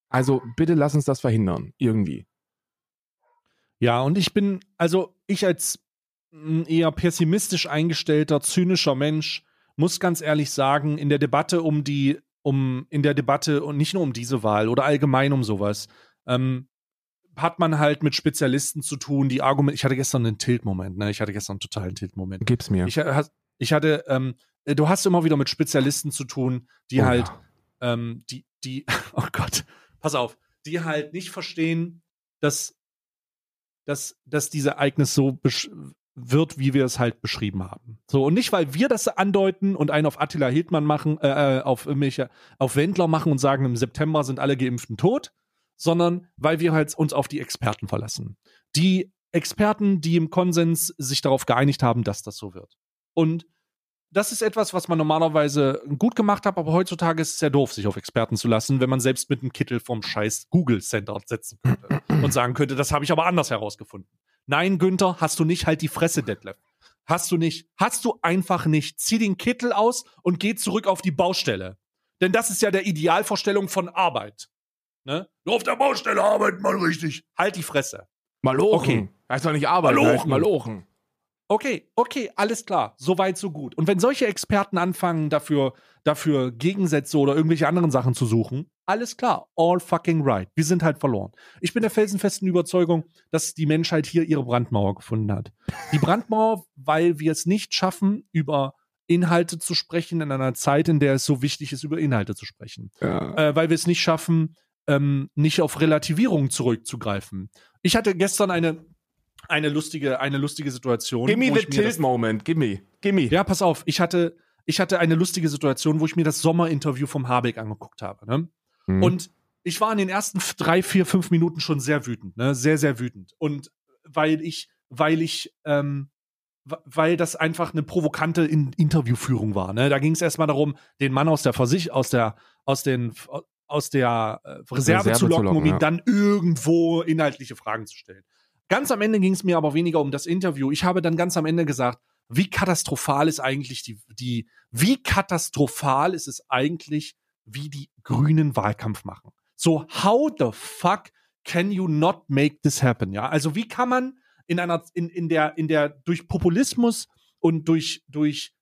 Also bitte lass uns das verhindern, irgendwie. Ja, und ich bin, also ich als eher pessimistisch eingestellter, zynischer Mensch, muss ganz ehrlich sagen, in der Debatte um die, um, in der Debatte und nicht nur um diese Wahl oder allgemein um sowas, ähm, hat man halt mit Spezialisten zu tun, die Argumente. Ich hatte gestern einen Tilt-Moment, ne? Ich hatte gestern einen totalen Tilt-Moment. Gib's mir. Ich, ich hatte, ähm, du hast immer wieder mit Spezialisten zu tun, die Oh halt, ja. ähm, die, die, oh Gott, pass auf, die halt nicht verstehen, dass, dass, dass dieses Ereignis so besch- wird, wie wir es halt beschrieben haben. So, und nicht, weil wir das andeuten und einen auf Attila Hildmann machen, äh, äh, auf irgendwelche, auf Wendler machen und sagen, im September sind alle Geimpften tot, sondern weil wir halt uns auf die Experten verlassen. Die Experten, die im Konsens sich darauf geeinigt haben, dass das so wird. Und das ist etwas, was man normalerweise gut gemacht hat, aber heutzutage ist es sehr doof, sich auf Experten zu lassen, wenn man selbst mit einem Kittel vom scheiß Google Center setzen könnte und sagen könnte, das habe ich aber anders herausgefunden. Nein, Günther, hast du nicht, halt die Fresse, Detlef. Hast du nicht. Hast du einfach nicht. Zieh den Kittel aus und geh zurück auf die Baustelle. Denn das ist ja der Idealvorstellung von Arbeit. Ne? Nur auf der Baustelle arbeiten mal richtig. Halt die Fresse. Malochen. Okay. Heißt doch nicht arbeiten, Malochen. heißt Malochen. Okay, okay, alles klar. So weit, so gut. Und wenn solche Experten anfangen, dafür, dafür Gegensätze oder irgendwelche anderen Sachen zu suchen, alles klar. All fucking right. Wir sind halt verloren. Ich bin der felsenfesten Überzeugung, dass die Menschheit hier ihre Brandmauer gefunden hat. Die Brandmauer, weil wir es nicht schaffen, über Inhalte zu sprechen in einer Zeit, in der es so wichtig ist, über Inhalte zu sprechen Ja. äh, weil wir es nicht schaffen, ähm, nicht auf Relativierung zurückzugreifen. Ich hatte gestern eine, eine, lustige, eine lustige Situation. Give me the ich mir das- tilt moment. Give me. Give me. Ja, pass auf, ich hatte, ich hatte eine lustige Situation, wo ich mir das Sommerinterview vom Habeck angeguckt habe. Ne? Mhm. Und ich war in den ersten drei, vier, fünf Minuten schon sehr wütend, ne? Sehr, sehr wütend. Und weil ich, weil ich, ähm, weil das einfach eine provokante In Interviewführung war. Ne? Da ging es erstmal darum, den Mann aus der Versich aus der, aus den aus der äh, Reserve, Reserve zu zu locken, um locken, ihm ja. dann irgendwo inhaltliche Fragen zu stellen. Ganz am Ende ging es mir aber weniger um das Interview. Ich habe dann ganz am Ende gesagt, wie katastrophal ist eigentlich die, die, wie katastrophal ist es eigentlich, wie die Grünen Wahlkampf machen. So, how the fuck can you not make this happen? Ja, also wie kann man in einer, in, in der, in der durch Populismus und durch, durch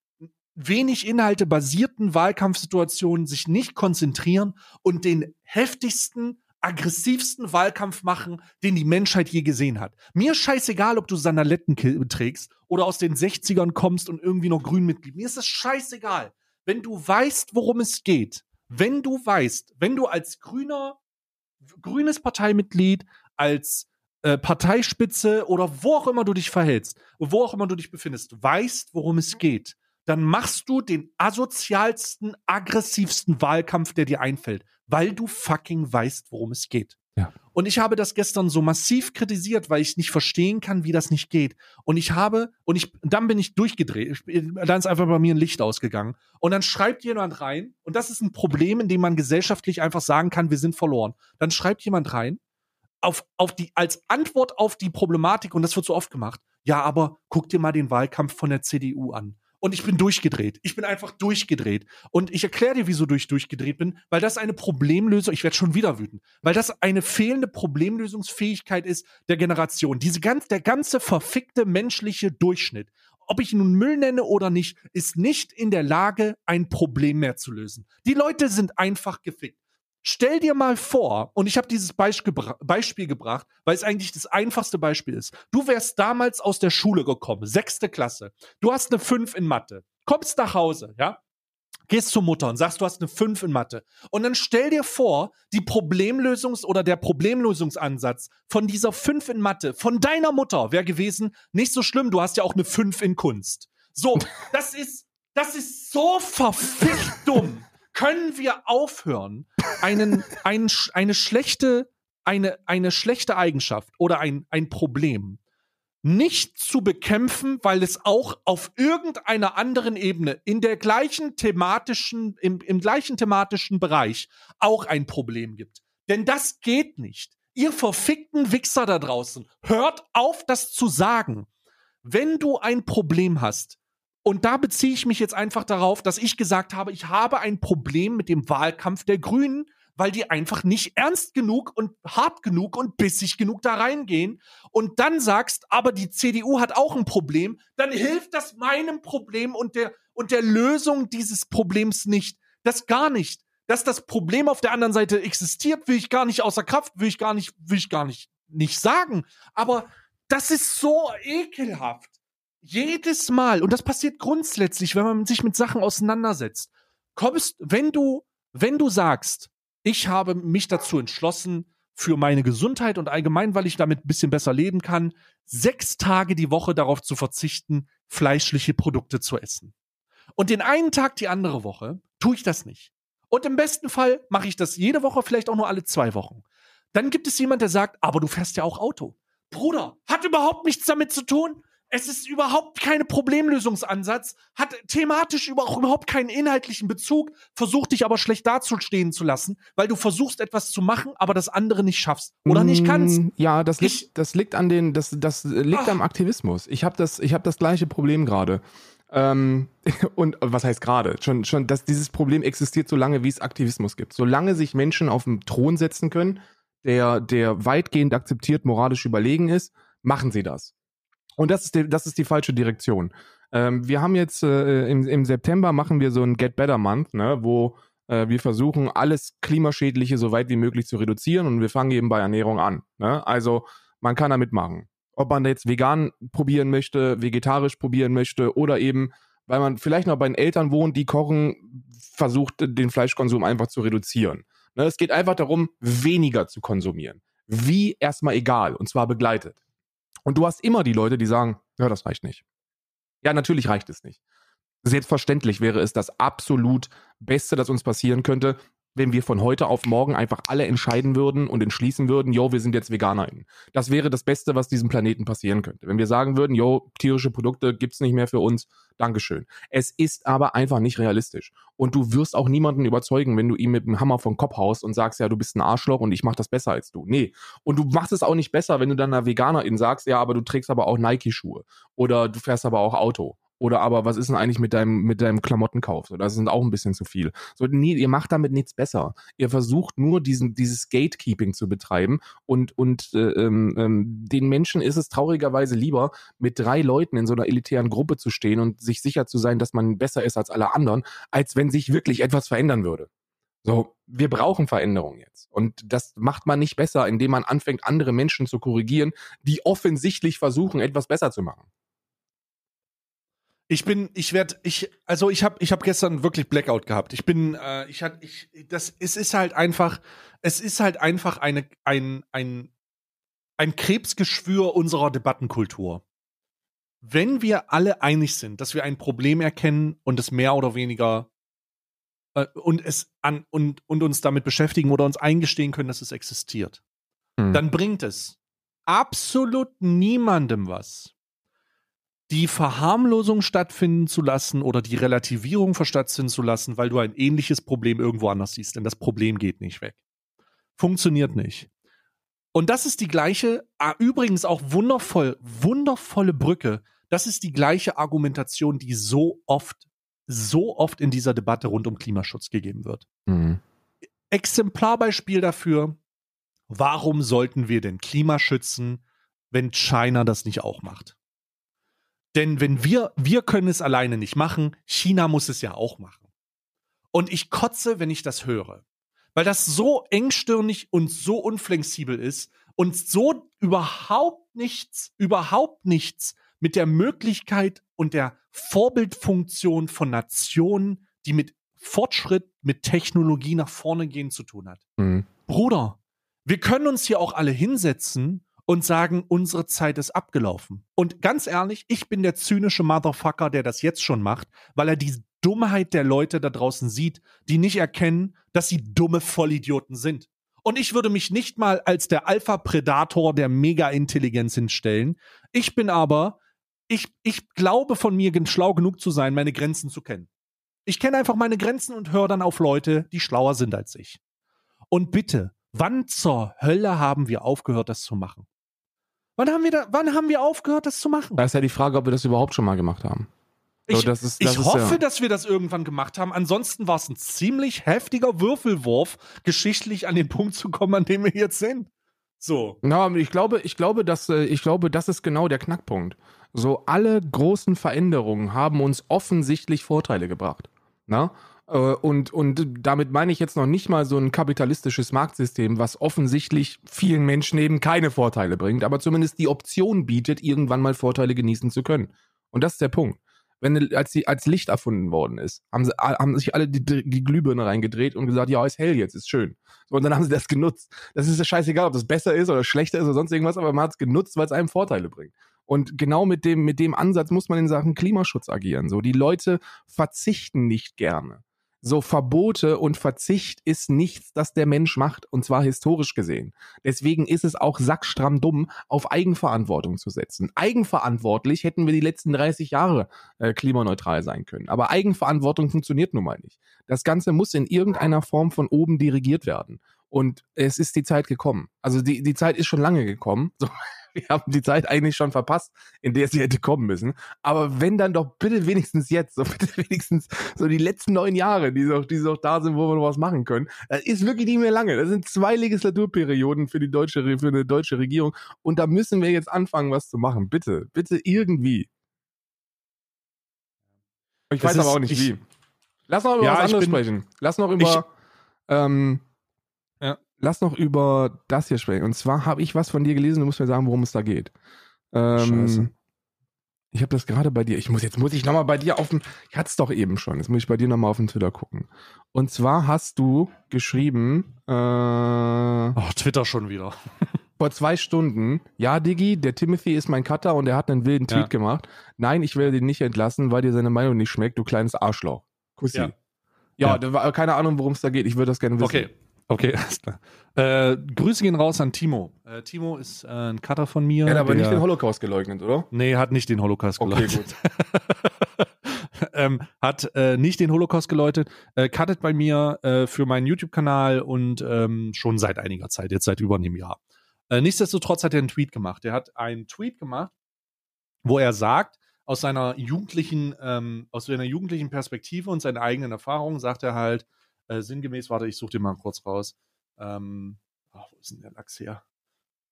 wenig Inhalte basierten Wahlkampfsituationen sich nicht konzentrieren und den heftigsten, aggressivsten Wahlkampf machen, den die Menschheit je gesehen hat. Mir scheißegal, ob du Sanaletten ki- trägst oder aus den 60ern kommst und irgendwie noch Grünmitglied. Mir ist es scheißegal. Wenn du weißt, worum es geht, wenn du weißt, wenn du als grüner, grünes Parteimitglied, als äh, Parteispitze oder wo auch immer du dich verhältst, wo auch immer du dich befindest, weißt, worum es geht, dann machst du den asozialsten, aggressivsten Wahlkampf, der dir einfällt, weil du fucking weißt, worum es geht. Ja. Und ich habe das gestern so massiv kritisiert, weil ich nicht verstehen kann, wie das nicht geht. Und ich habe, und ich, dann bin ich durchgedreht. Ich, dann ist einfach bei mir ein Licht ausgegangen. Und dann schreibt jemand rein, und das ist ein Problem, in dem man gesellschaftlich einfach sagen kann, wir sind verloren. Dann schreibt jemand rein, auf, auf die, als Antwort auf die Problematik, und das wird so oft gemacht, ja, aber guck dir mal den Wahlkampf von der CDU an. Und ich bin durchgedreht. Ich bin einfach durchgedreht. Und ich erkläre dir, wieso ich durchgedreht bin, weil das eine Problemlösung, ich werde schon wieder wütend, weil das eine fehlende Problemlösungsfähigkeit ist der Generation. Diese ganz, der ganze verfickte menschliche Durchschnitt, ob ich nun Müll nenne oder nicht, ist nicht in der Lage, ein Problem mehr zu lösen. Die Leute sind einfach gefickt. Stell dir mal vor, und ich habe dieses Beispiel, gebra Beispiel gebracht, weil es eigentlich das einfachste Beispiel ist. Du wärst damals aus der Schule gekommen, sechste Klasse. Du hast eine 5 in Mathe. Kommst nach Hause, ja? Gehst zur Mutter und sagst, du hast eine 5 in Mathe. Und dann stell dir vor, die Problemlösungs- oder der Problemlösungsansatz von dieser 5 in Mathe, von deiner Mutter wäre gewesen, nicht so schlimm, du hast ja auch eine 5 in Kunst. So, das ist, das ist so verfickt dumm. Können wir aufhören, einen, einen, eine schlechte, eine, eine schlechte Eigenschaft oder ein, ein Problem nicht zu bekämpfen, weil es auch auf irgendeiner anderen Ebene in der gleichen thematischen, im, im gleichen thematischen Bereich auch ein Problem gibt. Denn das geht nicht. Ihr verfickten Wichser da draußen, hört auf, das zu sagen. Wenn du ein Problem hast, und da beziehe ich mich jetzt einfach darauf, dass ich gesagt habe, ich habe ein Problem mit dem Wahlkampf der Grünen, weil die einfach nicht ernst genug und hart genug und bissig genug da reingehen und dann sagst, aber die CDU hat auch ein Problem, dann hilft das meinem Problem und der, und der Lösung dieses Problems nicht. Das gar nicht. dass das Problem auf der anderen Seite existiert, will ich gar nicht außer Kraft, will ich gar nicht, will ich gar nicht, nicht sagen. Aber das ist so ekelhaft. Jedes Mal, und das passiert grundsätzlich, wenn man sich mit Sachen auseinandersetzt, kommst, wenn du, wenn du sagst, ich habe mich dazu entschlossen, für meine Gesundheit und allgemein, weil ich damit ein bisschen besser leben kann, sechs Tage die Woche darauf zu verzichten, fleischliche Produkte zu essen. Und den einen Tag die andere Woche tue ich das nicht. Und im besten Fall mache ich das jede Woche, vielleicht auch nur alle zwei Wochen. Dann gibt es jemand, der sagt, aber du fährst ja auch Auto. Bruder, hat überhaupt nichts damit zu tun. Es ist überhaupt kein Problemlösungsansatz, hat thematisch auch überhaupt keinen inhaltlichen Bezug, versucht dich aber schlecht dazustehen zu lassen, weil du versuchst etwas zu machen, aber das andere nicht schaffst oder nicht kannst. Mm, Ja, das Ich- liegt, das liegt an den, das, das liegt Ach. am Aktivismus. Ich habe das, ich habe das gleiche Problem gerade. Ähm, und was heißt gerade? Schon, schon, dass dieses Problem existiert, solange wie es Aktivismus gibt. Solange sich Menschen auf den Thron setzen können, der, der weitgehend akzeptiert moralisch überlegen ist, machen sie das. Und das ist die, das ist die falsche Direktion. Ähm, wir haben jetzt äh, im, im September machen wir so ein Get Better Month, ne, wo äh, wir versuchen, alles Klimaschädliche so weit wie möglich zu reduzieren und wir fangen eben bei Ernährung an. Ne? Also man kann da mitmachen. Ob man jetzt vegan probieren möchte, vegetarisch probieren möchte oder eben, weil man vielleicht noch bei den Eltern wohnt, die kochen, versucht, den Fleischkonsum einfach zu reduzieren. Ne? Es geht einfach darum, weniger zu konsumieren. Wie erstmal egal und zwar begleitet. Und du hast immer die Leute, die sagen, ja, das reicht nicht. Ja, natürlich reicht es nicht. Selbstverständlich wäre es das absolut Beste, das uns passieren könnte, wenn wir von heute auf morgen einfach alle entscheiden würden und entschließen würden, yo, wir sind jetzt VeganerInnen. Das wäre das Beste, was diesem Planeten passieren könnte. Wenn wir sagen würden, yo, tierische Produkte gibt's nicht mehr für uns, Dankeschön. Es ist aber einfach nicht realistisch. Und du wirst auch niemanden überzeugen, wenn du ihm mit dem Hammer vom Kopf haust und sagst, ja, du bist ein Arschloch und ich mach das besser als du. Nee. Und du machst es auch nicht besser, wenn du dann einer Veganerin sagst, ja, aber du trägst aber auch Nike-Schuhe. Oder du fährst aber auch Auto. Oder aber was ist denn eigentlich mit deinem, mit deinem Klamottenkauf? So, das sind auch ein bisschen zu viel. So, nee, ihr macht damit nichts besser. Ihr versucht nur diesen, dieses Gatekeeping zu betreiben und, und äh, ähm, ähm, den Menschen ist es traurigerweise lieber, mit drei Leuten in so einer elitären Gruppe zu stehen und sich sicher zu sein, dass man besser ist als alle anderen, als wenn sich wirklich etwas verändern würde. So, wir brauchen Veränderung jetzt. Und das macht man nicht besser, indem man anfängt, andere Menschen zu korrigieren, die offensichtlich versuchen, etwas besser zu machen. Ich bin, ich werde, ich, also ich habe, ich habe gestern wirklich Blackout gehabt. Ich bin, äh, ich hatte, ich, das, es ist halt einfach, es ist halt einfach eine, ein, ein, ein Krebsgeschwür unserer Debattenkultur. Wenn wir alle einig sind, dass wir ein Problem erkennen und es mehr oder weniger äh, und es an und, und uns damit beschäftigen oder uns eingestehen können, dass es existiert, Hm. dann bringt es absolut niemandem was, die Verharmlosung stattfinden zu lassen oder die Relativierung stattfinden zu lassen, weil du ein ähnliches Problem irgendwo anders siehst. Denn das Problem geht nicht weg. Funktioniert nicht. Und das ist die gleiche, ah, übrigens auch wundervoll, wundervolle Brücke. Das ist die gleiche Argumentation, die so oft, so oft in dieser Debatte rund um Klimaschutz gegeben wird. Hm. Exemplarbeispiel dafür, warum sollten wir denn Klima schützen, wenn China das nicht auch macht? Denn wenn wir, wir können es alleine nicht machen, China muss es ja auch machen. Und ich kotze, wenn ich das höre. Weil das so engstirnig und so unflexibel ist und so überhaupt nichts, überhaupt nichts mit der Möglichkeit und der Vorbildfunktion von Nationen, die mit Fortschritt, mit Technologie nach vorne gehen zu tun hat. Hm. Bruder, wir können uns hier auch alle hinsetzen und sagen, unsere Zeit ist abgelaufen. Und ganz ehrlich, ich bin der zynische Motherfucker, der das jetzt schon macht, weil er die Dummheit der Leute da draußen sieht, die nicht erkennen, dass sie dumme Vollidioten sind. Und ich würde mich nicht mal als der Alpha-Predator der Mega-Intelligenz hinstellen. Ich bin aber, ich, ich glaube von mir schlau genug zu sein, meine Grenzen zu kennen. Ich kenne einfach meine Grenzen und höre dann auf Leute, die schlauer sind als ich. Und bitte, wann zur Hölle haben wir aufgehört, das zu machen? Wann haben wir, da, wann haben wir aufgehört, das zu machen? Da ist ja die Frage, ob wir das überhaupt schon mal gemacht haben. So, Ich, das ist, ich das ist hoffe, ja, dass wir das irgendwann gemacht haben. Ansonsten war es ein ziemlich heftiger Würfelwurf, geschichtlich an den Punkt zu kommen, an dem wir jetzt sind. So. Na, ich glaube, ich glaube, dass, äh, ich glaube, das ist genau der Knackpunkt. So alle großen Veränderungen haben uns offensichtlich Vorteile gebracht. Na? Äh, Und, und damit meine ich jetzt noch nicht mal so ein kapitalistisches Marktsystem, was offensichtlich vielen Menschen eben keine Vorteile bringt, aber zumindest die Option bietet, irgendwann mal Vorteile genießen zu können. Und das ist der Punkt. Wenn, als, die, als Licht erfunden worden ist, haben, sie, haben sich alle die, die Glühbirne reingedreht und gesagt, ja, ist hell jetzt, ist schön. Und dann haben sie das genutzt. Das ist ja scheißegal, ob das besser ist oder schlechter ist oder sonst irgendwas, aber man hat es genutzt, weil es einem Vorteile bringt. Und genau mit dem, mit dem Ansatz muss man in Sachen Klimaschutz agieren. So, die Leute verzichten nicht gerne. So Verbote und Verzicht ist nichts, das der Mensch macht, und zwar historisch gesehen. Deswegen ist es auch sackstramm dumm, auf Eigenverantwortung zu setzen. Eigenverantwortlich hätten wir die letzten 30 Jahre äh, klimaneutral sein können. Aber Eigenverantwortung funktioniert nun mal nicht. Das Ganze muss in irgendeiner Form von oben dirigiert werden. Und es ist die Zeit gekommen. Also die, die Zeit ist schon lange gekommen. So, wir haben die Zeit eigentlich schon verpasst, in der sie hätte kommen müssen. Aber wenn dann doch bitte wenigstens jetzt, so bitte wenigstens so die letzten neun Jahre, die so, die so da sind, wo wir noch was machen können. Das ist wirklich nicht mehr lange. Das sind zwei Legislaturperioden für die deutsche, für eine deutsche Regierung. Und da müssen wir jetzt anfangen, was zu machen. Bitte, bitte irgendwie. Ich Das weiß aber ist- auch nicht ich- wie. Lass noch über Ja, was ich anderes bin- sprechen. Lass noch über, ähm, Ja. Lass noch über das hier sprechen. Und zwar habe ich was von dir gelesen, du musst mir sagen, worum es da geht. Ähm, Scheiße. Ich habe das gerade bei dir. Ich muss jetzt muss ich nochmal bei dir auf dem. Ich hatte es doch eben schon. Jetzt muss ich bei dir nochmal auf den Twitter gucken. Und zwar hast du geschrieben äh, Oh, Twitter schon wieder. vor zwei Stunden. Ja, Diggi, der Timothy ist mein Cutter und er hat einen wilden Tweet Ja. gemacht. Nein, ich werde ihn nicht entlassen, weil dir seine Meinung nicht schmeckt, du kleines Arschloch. Kussi. Ja. Ja, Ja. da war keine Ahnung, worum es da geht. Ich würde das gerne wissen. Okay. Okay, alles klar. Äh, Grüße gehen raus an Timo. Äh, Timo ist äh, ein Cutter von mir. Er hat aber der- nicht den Holocaust geleugnet, oder? Nee, hat nicht den Holocaust Okay, geläutet. ähm, hat äh, nicht den Holocaust geläutet, äh, cuttet bei mir äh, für meinen YouTube-Kanal und ähm, schon seit einiger Zeit, jetzt seit über einem Jahr. Nichtsdestotrotz hat er einen Tweet gemacht. Er hat einen Tweet gemacht, wo er sagt, aus seiner jugendlichen, ähm, aus seiner jugendlichen Perspektive und seinen eigenen Erfahrungen sagt er halt, äh, sinngemäß, warte, ich suche den mal kurz raus. Ähm, ah, wo ist denn der Lachs her?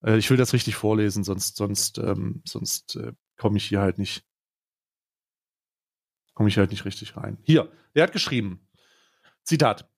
Äh, ich will das richtig vorlesen, sonst, sonst, ähm, sonst äh, komme ich hier halt nicht, komme ich halt nicht richtig rein. Hier, der hat geschrieben, Zitat,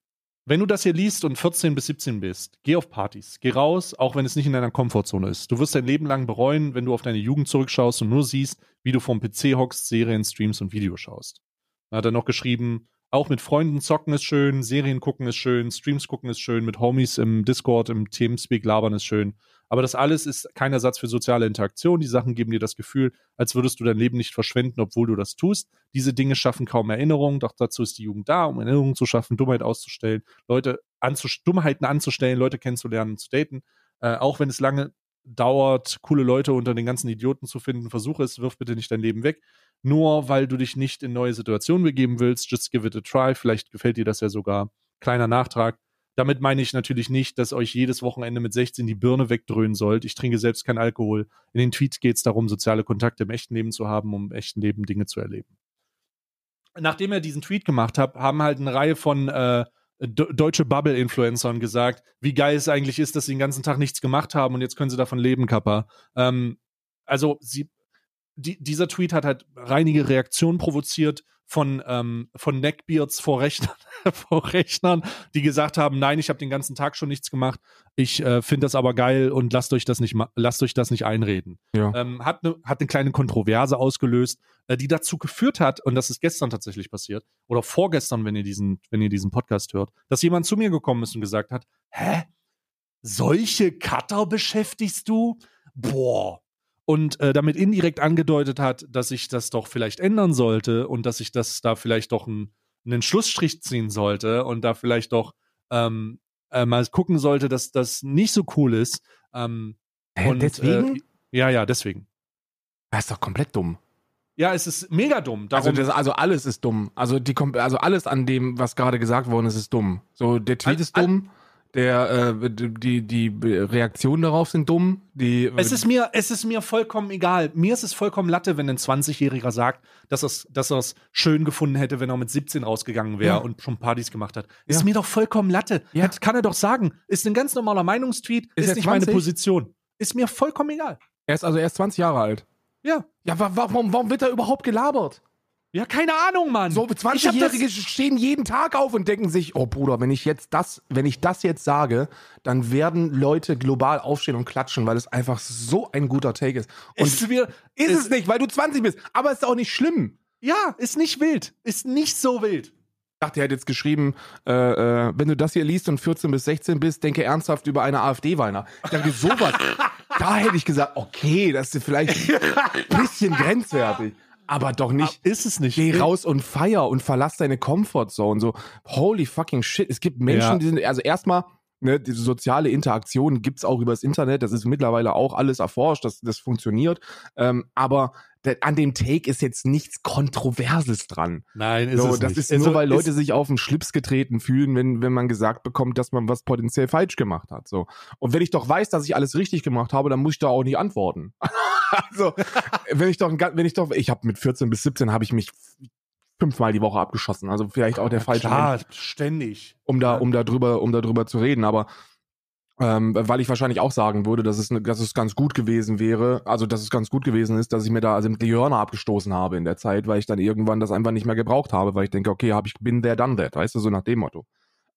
wenn du das hier liest und 14 bis 17 bist, geh auf Partys, geh raus, auch wenn es nicht in deiner Komfortzone ist. Du wirst dein Leben lang bereuen, wenn du auf deine Jugend zurückschaust und nur siehst, wie du vom PC hockst, Serien, Streams und Videos schaust. Dann hat er noch geschrieben, auch mit Freunden zocken ist schön, Serien gucken ist schön, Streams gucken ist schön, mit Homies im Discord, im Teamspeak labern ist schön. Aber das alles ist kein Ersatz für soziale Interaktion. Die Sachen geben dir das Gefühl, als würdest du dein Leben nicht verschwenden, obwohl du das tust. Diese Dinge schaffen kaum Erinnerungen, doch dazu ist die Jugend da, um Erinnerungen zu schaffen, Dummheit auszustellen, Leute anzus Dummheiten anzustellen, Leute kennenzulernen und zu daten. Äh, auch wenn es lange dauert, coole Leute unter den ganzen Idioten zu finden, versuche es, wirf bitte nicht dein Leben weg. Nur weil du dich nicht in neue Situationen begeben willst, just give it a try. Vielleicht gefällt dir das ja sogar. Kleiner Nachtrag. Damit meine ich natürlich nicht, dass euch jedes Wochenende mit 16 die Birne wegdröhnen sollt. Ich trinke selbst keinen Alkohol. In den Tweets geht es darum, soziale Kontakte im echten Leben zu haben, um im echten Leben Dinge zu erleben. Nachdem er diesen Tweet gemacht hat, haben halt eine Reihe von äh, deutsche Bubble-Influencern gesagt, wie geil es eigentlich ist, dass sie den ganzen Tag nichts gemacht haben und jetzt können sie davon leben, Kappa. Ähm, also sie, die, dieser Tweet hat halt reinige Reaktionen provoziert von, ähm, von Neckbeards vor Rechnern, vor Rechnern, die gesagt haben, nein, ich habe den ganzen Tag schon nichts gemacht, ich äh, finde das aber geil und lasst euch das nicht, lasst euch das nicht einreden. Ja. Ähm, hat, eine, hat eine kleine Kontroverse ausgelöst, äh, die dazu geführt hat, und das ist gestern tatsächlich passiert, oder vorgestern, wenn ihr diesen, wenn ihr diesen Podcast hört, dass jemand zu mir gekommen ist und gesagt hat, hä? Solche Cutter beschäftigst du? Boah. Und äh, damit indirekt angedeutet hat, dass ich das doch vielleicht ändern sollte und dass ich das da vielleicht doch ein, einen Schlussstrich ziehen sollte und da vielleicht doch ähm, äh, mal gucken sollte, dass das nicht so cool ist. Ähm, Hä, und, deswegen? Äh, ja, ja, deswegen. das ist doch komplett dumm. Ja, es ist mega dumm. Also, das, also alles ist dumm. Also, die, also alles an dem, was gerade gesagt worden ist, ist dumm. So, der Tweet Al- ist dumm, der, äh, die, die Reaktionen darauf sind dumm. Die, es ist mir, es ist mir vollkommen egal. Mir ist es vollkommen Latte, wenn ein 20-Jähriger sagt, dass er es dass er's schön gefunden hätte, wenn er mit 17 rausgegangen wäre Ja. und schon Partys gemacht hat. Ist Ja. mir doch vollkommen Latte. Ja. Hat, kann er doch sagen. Ist ein ganz normaler Meinungstweet, ist, er nicht meine 20? Position. Ist mir vollkommen egal. er ist also erst 20 Jahre alt. Ja. Ja, wa warum, warum wird er überhaupt gelabert? Ja, keine Ahnung, Mann. So Ich hab das- 20-Jährige stehen jeden Tag auf und denken sich, oh Bruder, wenn ich jetzt das, wenn ich das jetzt sage, dann werden Leute global aufstehen und klatschen, weil es einfach so ein guter Take ist. Und Ist mir, ist es nicht, weil du 20 bist, aber ist auch nicht schlimm. Ja, ist nicht wild. Ist nicht so wild. Ich dachte, er hat jetzt geschrieben, äh, äh, wenn du das hier liest und 14 bis 16 bist, denke ernsthaft über eine AfD-Weiner. Ich dachte, sowas. da hätte ich gesagt, okay, das ist vielleicht ein bisschen grenzwertig. Aber doch nicht. Ist es nicht. Geh raus und feier und verlass deine Comfortzone. So, holy fucking shit. Es gibt Menschen, Ja. die sind, also erstmal, ne, diese soziale Interaktion gibt's auch übers Internet. Das ist mittlerweile auch alles erforscht, das, das funktioniert. Ähm, aber an dem Take ist jetzt nichts Kontroverses dran. Nein, ist So, es das nicht. ist nur, weil Leute sich auf den Schlips getreten fühlen, wenn, wenn man gesagt bekommt, dass man was potenziell falsch gemacht hat. So. Und wenn ich doch weiß, dass ich alles richtig gemacht habe, dann muss ich da auch nicht antworten. also, wenn ich doch, wenn ich doch, ich habe mit 14 bis 17 habe ich mich fünfmal die Woche abgeschossen. Also vielleicht auch der falsche Klar, ständig. um da, Ja. um da drüber, um da drüber zu reden. Aber ähm, weil ich wahrscheinlich auch sagen würde, dass es, ne- dass es ganz gut gewesen wäre, also dass es ganz gut gewesen ist, dass ich mir da also die Hörner abgestoßen habe in der Zeit, weil ich dann irgendwann das einfach nicht mehr gebraucht habe, weil ich denke, okay, hab ich bin there, done that, weißt du, so nach dem Motto.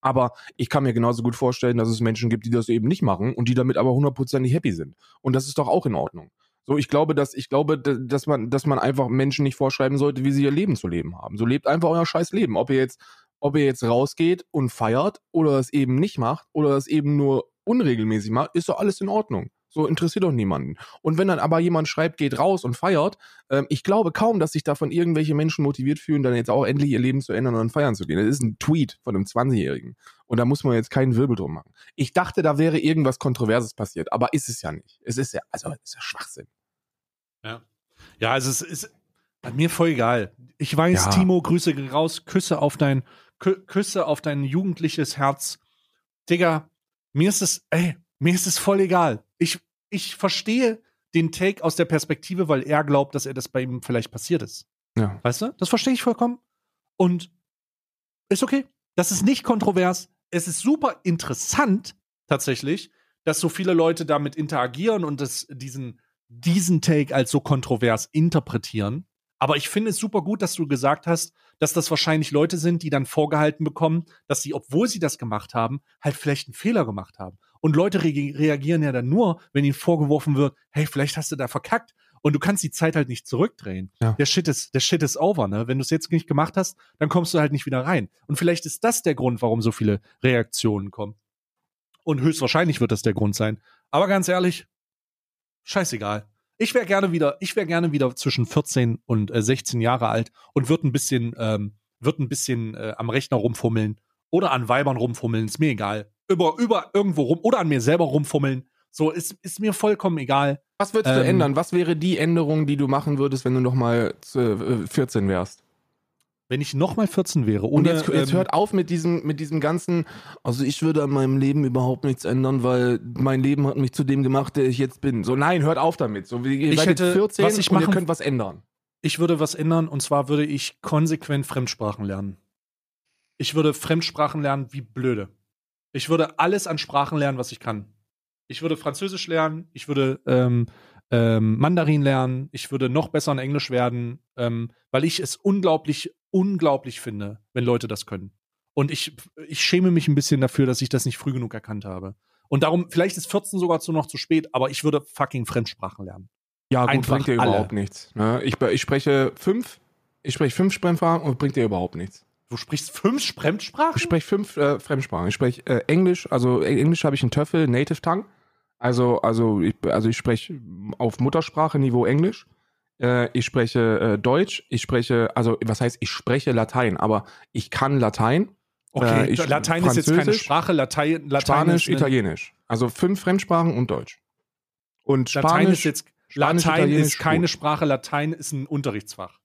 Aber ich kann mir genauso gut vorstellen, dass es Menschen gibt, die das eben nicht machen und die damit aber hundertprozentig happy sind. Und das ist doch auch in Ordnung. So, ich glaube, dass ich glaube, dass man, dass man einfach Menschen nicht vorschreiben sollte, wie sie ihr Leben zu leben haben. So lebt einfach euer scheiß Leben. Ob ihr jetzt, ob ihr jetzt rausgeht und feiert oder es eben nicht macht oder es eben nur unregelmäßig macht, ist doch alles in Ordnung. So interessiert doch niemanden. Und wenn dann aber jemand schreibt, geht raus und feiert, ähm, ich glaube kaum, dass sich davon irgendwelche Menschen motiviert fühlen, dann jetzt auch endlich ihr Leben zu ändern und dann feiern zu gehen. Das ist ein Tweet von einem 20-Jährigen. Und da muss man jetzt keinen Wirbel drum machen. Ich dachte, da wäre irgendwas Kontroverses passiert, aber ist es ja nicht. Es ist ja, also, es ist ja Schwachsinn. Ja. Ja, also es ist bei mir voll egal. Ich weiß, Ja. Timo, Grüße raus, Küsse auf dein, Küsse auf dein jugendliches Herz. Digga, mir ist es, ey, mir ist es voll egal. Ich, ich verstehe den Take aus der Perspektive, weil er glaubt, dass er das bei ihm vielleicht passiert ist. Ja. Weißt du? Das verstehe ich vollkommen. Und ist okay. Das ist nicht kontrovers. Es ist super interessant, tatsächlich, dass so viele Leute damit interagieren und das, diesen, diesen Take als so kontrovers interpretieren. Aber ich finde es super gut, dass du gesagt hast, dass das wahrscheinlich Leute sind, die dann vorgehalten bekommen, dass sie, obwohl sie das gemacht haben, halt vielleicht einen Fehler gemacht haben. Und Leute re reagieren ja dann nur, wenn ihnen vorgeworfen wird, hey, vielleicht hast du da verkackt. Und du kannst die Zeit halt nicht zurückdrehen. Ja. Der Shit ist, der Shit ist over, ne? Wenn du es jetzt nicht gemacht hast, dann kommst du halt nicht wieder rein. Und vielleicht ist das der Grund, warum so viele Reaktionen kommen. Und höchstwahrscheinlich wird das der Grund sein. Aber ganz ehrlich, scheißegal. Ich wäre gerne wieder, ich wäre gerne wieder zwischen 14 und äh, 16 Jahre alt und würde ein bisschen, ähm, würde ein bisschen äh, am Rechner rumfummeln oder an Weibern rumfummeln, ist mir egal. Über, über irgendwo rum oder an mir selber rumfummeln. So, ist, ist mir vollkommen egal. Was würdest du Ähm, ändern? Was wäre die Änderung, die du machen würdest, wenn du noch mal äh, 14 wärst? Wenn ich noch mal 14 wäre, Und ohne, jetzt, jetzt ähm, hört auf mit diesem, mit diesem ganzen, also ich würde an meinem Leben überhaupt nichts ändern, weil mein Leben hat mich zu dem gemacht, der ich jetzt bin. So, nein, hört auf damit. So, ihr Ich seid hätte- jetzt 14 was ich und ihr machen- könnt was ändern. Ich würde was ändern und zwar würde ich konsequent Fremdsprachen lernen. Ich würde Fremdsprachen lernen wie blöde. Ich würde alles an Sprachen lernen, was ich kann. Ich würde Französisch lernen, ich würde ähm, ähm, Mandarin lernen, ich würde noch besser in Englisch werden, ähm, weil ich es unglaublich, unglaublich finde, wenn Leute das können. Und ich, ich schäme mich ein bisschen dafür, dass ich das nicht früh genug erkannt habe. Und darum, vielleicht ist 14 sogar zu noch zu spät, aber ich würde fucking Fremdsprachen lernen. Ja, gut, Einfach bringt dir überhaupt nichts. Ne? Ich, ich spreche fünf, ich spreche fünf Fremdsprachen und bringt dir überhaupt nichts. Du sprichst fünf Fremdsprachen? Ich spreche fünf äh, Fremdsprachen. Ich spreche äh, Englisch, also äh, Englisch habe ich einen Töffel, Native Tongue. Also, also ich, also ich spreche auf Muttersprache-Niveau Englisch. Äh, ich spreche äh, Deutsch. Ich spreche, also was heißt, ich spreche Latein, aber ich kann Latein. Okay, Äh, ich- Latein ist jetzt keine Sprache, Latein, Latein Spanisch, eine- Italienisch. Also fünf Fremdsprachen und Deutsch. Und Latein Spanisch, ist jetzt Spanisch, Latein ist keine gut. Sprache, Latein ist ein Unterrichtsfach.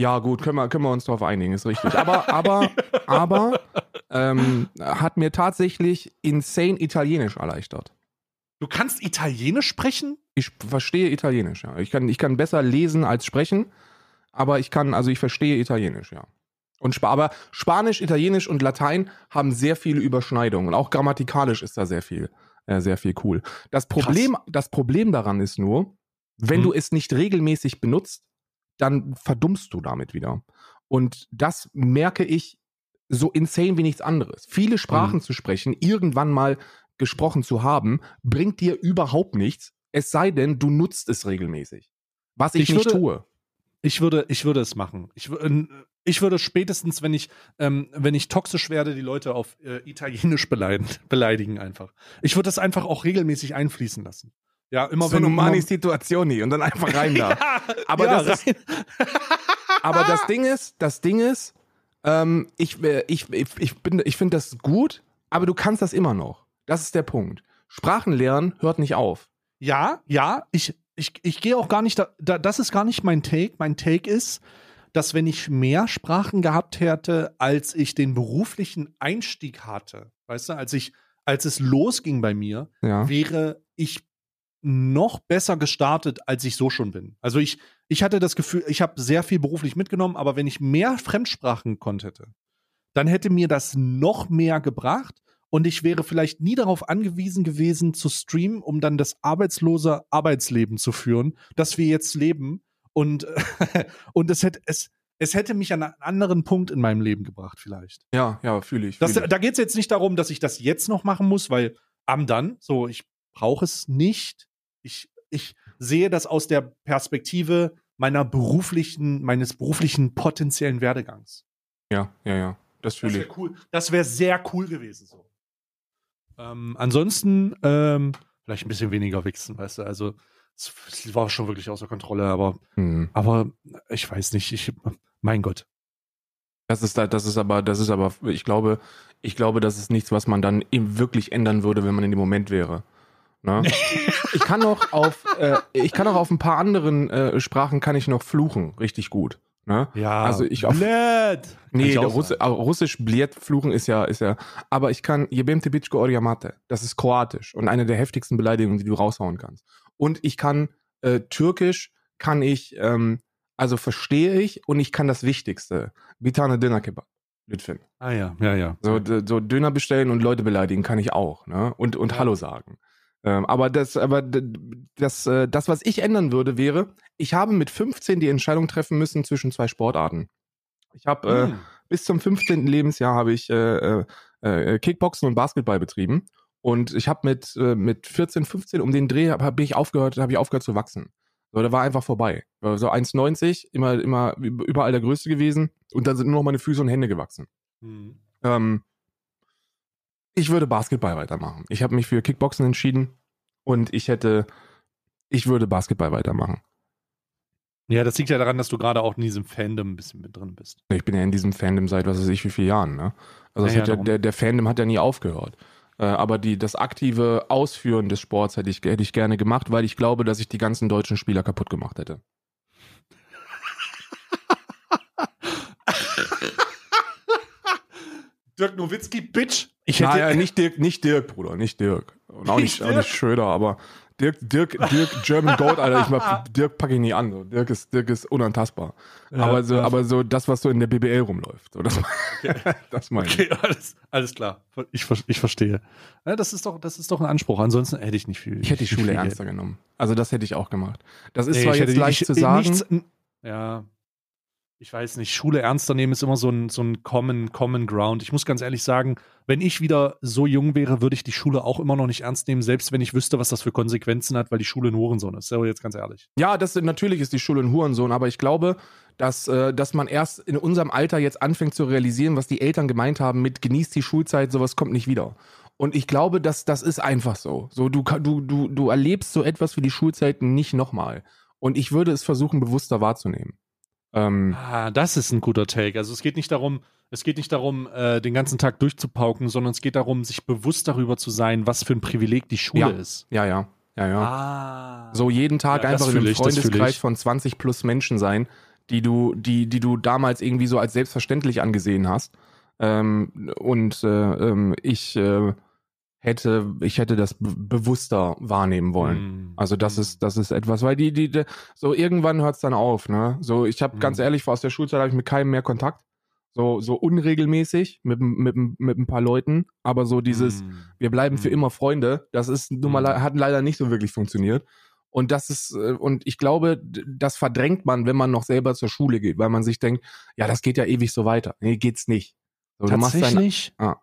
Ja, gut, können wir, können wir uns darauf einigen, ist richtig. Aber, aber, aber ähm, hat mir tatsächlich insane Italienisch erleichtert. Du kannst Italienisch sprechen? Ich verstehe Italienisch, ja. Ich kann, ich kann besser lesen als sprechen, aber ich kann, also ich verstehe Italienisch, ja. Und aber Spanisch, Italienisch und Latein haben sehr viele Überschneidungen. Und auch grammatikalisch ist da sehr viel, äh, sehr viel cool. Das Problem, das Problem daran ist nur, wenn Hm. du es nicht regelmäßig benutzt, dann verdummst du damit wieder. Und das merke ich so insane wie nichts anderes. Viele Sprachen Mhm. zu sprechen, irgendwann mal gesprochen zu haben, bringt dir überhaupt nichts, es sei denn, du nutzt es regelmäßig. Was ich, Ich nicht würde- tue. Ich würde, ich würde es machen. Ich, ich würde spätestens, wenn ich, ähm, wenn ich toxisch werde, die Leute auf äh, Italienisch beleidigen, beleidigen einfach. Ich würde das einfach auch regelmäßig einfließen lassen. Ja, immer wenn Sonomani immer- Situationi und dann einfach rein da. Ja, Aber ja, das ist- rein. Aber das Ding ist, das Ding ist, ähm, ich, äh, ich, ich, ich, bin- ich finde das gut, aber du kannst das immer noch. Das ist der Punkt. Sprachen lernen hört nicht auf. Ja, ja, ich, ich, ich gehe auch gar nicht, da, da, das ist gar nicht mein Take. Mein Take ist, dass wenn ich mehr Sprachen gehabt hätte, als ich den beruflichen Einstieg hatte, weißt du, als ich, als es losging bei mir, Ja. wäre ich noch besser gestartet, als ich so schon bin. Also ich, ich hatte das Gefühl, ich habe sehr viel beruflich mitgenommen, aber wenn ich mehr Fremdsprachen konnte, hätte, dann hätte mir das noch mehr gebracht und ich wäre vielleicht nie darauf angewiesen gewesen zu streamen, um dann das arbeitslose Arbeitsleben zu führen, das wir jetzt leben und und es hätte es es hätte mich an einen anderen Punkt in meinem Leben gebracht vielleicht. Ja, ja, fühle ich. Das, Fühl ich. da geht es jetzt nicht darum, dass ich das jetzt noch machen muss, weil am dann, so, ich brauche es nicht. Ich, ich sehe das aus der Perspektive meiner beruflichen, meines beruflichen potenziellen Werdegangs. Ja, ja, ja. Das Das fühle ich. wäre cool. Das wäre sehr cool gewesen. So. Ähm, ansonsten ähm, vielleicht ein bisschen weniger wichsen, weißt du. Also es, war schon wirklich außer Kontrolle, aber, Hm. aber ich weiß nicht. Ich, mein Gott. Das ist da, das ist aber, das ist aber, ich glaube, ich glaube, das ist nichts, was man dann eben wirklich ändern würde, wenn man in dem Moment wäre. Ne? ich kann noch auf, äh, ich kann auch auf ein paar anderen äh, Sprachen kann ich noch fluchen, richtig gut. Ne? Ja, Also ich auf- blöd. Nee, Russ Russisch Bliet fluchen ist ja, ist ja, aber ich kann Jebem Tebitschko Oriamate. Das ist kroatisch und eine der heftigsten Beleidigungen, die du raushauen kannst. Und ich kann äh, Türkisch, kann ich, ähm, also verstehe ich und ich kann das Wichtigste. Bitane Döner Kebab. Litvin. Ah ja, ja, ja. So, so Döner bestellen und Leute beleidigen kann ich auch, ne? Und, und Ja. Hallo sagen. Ähm, aber das, aber das, äh, das, was ich ändern würde, wäre, ich habe mit 15 die Entscheidung treffen müssen zwischen zwei Sportarten. Ich habe äh, Hm. bis zum 15. Lebensjahr habe ich äh, äh, äh, Kickboxen und Basketball betrieben. Und ich habe mit, äh, mit 14, 15 um den Dreh hab, hab ich aufgehört, habe ich aufgehört zu wachsen. So, da war einfach vorbei. War So 1,90, immer, immer überall der Größte gewesen. Und dann sind nur noch meine Füße und Hände gewachsen. Hm. Ähm, ich würde Basketball weitermachen. Ich habe mich für Kickboxen entschieden und ich hätte, ich würde Basketball weitermachen. Ja, das liegt ja daran, dass du gerade auch in diesem Fandom ein bisschen mit drin bist. Ich bin ja in diesem Fandom seit was weiß ich wie vielen Jahren. Ne? Also Ja, ja, der, der Fandom hat ja nie aufgehört. Äh, aber die, das aktive Ausführen des Sports hätte ich, hätte ich gerne gemacht, weil ich glaube, dass ich die ganzen deutschen Spieler kaputt gemacht hätte. Dirk Nowitzki, Bitch. Ich Naja, nicht Dirk, nicht Dirk, Bruder, nicht Dirk. Und auch nicht, Nicht auch nicht? Schröder, aber Dirk, Dirk, Dirk, German Goat, Alter, ich mach, Dirk packe ich nie an. So. Dirk ist, Dirk ist unantastbar. aber so, ja. aber so das, was so in der BBL rumläuft. So, das, das meine ich. Okay, alles, alles klar. Ich, ich verstehe. Ja, das, ist doch, das ist doch ein Anspruch. Ansonsten hätte ich nicht viel. Ich hätte die Schule viel ernster genommen. Also das hätte ich auch gemacht. Das ist Nee, zwar hätte jetzt leicht ich- zu sagen. Nichts, ja. Ich weiß nicht, Schule ernster nehmen ist immer so ein, so ein common, common Ground. Ich muss ganz ehrlich sagen, wenn ich wieder so jung wäre, würde ich die Schule auch immer noch nicht ernst nehmen, selbst wenn ich wüsste, was das für Konsequenzen hat, weil die Schule ein Hurensohn ist. So, jetzt ganz ehrlich. Ja, das natürlich ist die Schule ein Hurensohn, aber ich glaube, dass, äh, dass man erst in unserem Alter jetzt anfängt zu realisieren, was die Eltern gemeint haben mit genießt die Schulzeit, sowas kommt nicht wieder. Und ich glaube, dass das ist einfach so. So du du du du erlebst so etwas wie die Schulzeit nicht nochmal. Und ich würde es versuchen bewusster wahrzunehmen. Ähm, Ah, das ist ein guter Take. Also es geht nicht darum, es geht nicht darum, äh, den ganzen Tag durchzupauken, sondern es geht darum, sich bewusst darüber zu sein, was für ein Privileg die Schule Ja. ist. ja, ja, ja, ja. Ah. So jeden Tag Ja, einfach in einem ich, Freundeskreis ich. von 20 plus Menschen sein, die du, die, die du damals irgendwie so als selbstverständlich angesehen hast. Ähm, und äh, ähm, ich äh, hätte, ich hätte das be bewusster wahrnehmen wollen. Hm. Also das ist, das ist etwas, weil die, die, die so irgendwann hört es dann auf, ne? So, ich habe Mhm. ganz ehrlich, aus der Schulzeit habe ich mit keinem mehr Kontakt. So, so unregelmäßig mit, mit, mit ein paar Leuten, aber so dieses, Hm. wir bleiben für Mhm. immer Freunde. Das ist nun mal, Mhm. hat leider nicht so wirklich funktioniert. Und das ist, äh, und ich glaube, das verdrängt man, wenn man noch selber zur Schule geht, weil man sich denkt, ja, das geht ja ewig so weiter. Nee, geht's nicht. So, du machst dein, Tatsächlich, Ah.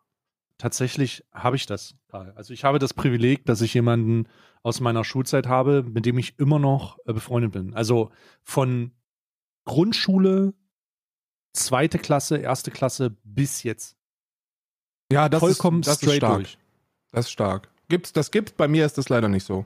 Tatsächlich habe ich das. Karl. Also ich habe das Privileg, dass ich jemanden aus meiner Schulzeit habe, mit dem ich immer noch äh, befreundet bin. Also von Grundschule, zweite Klasse, erste Klasse bis jetzt. ja, das Vollkommen ist, das ist stark. durch. Das ist stark. Gibt's, das gibt's, bei mir ist das leider nicht so.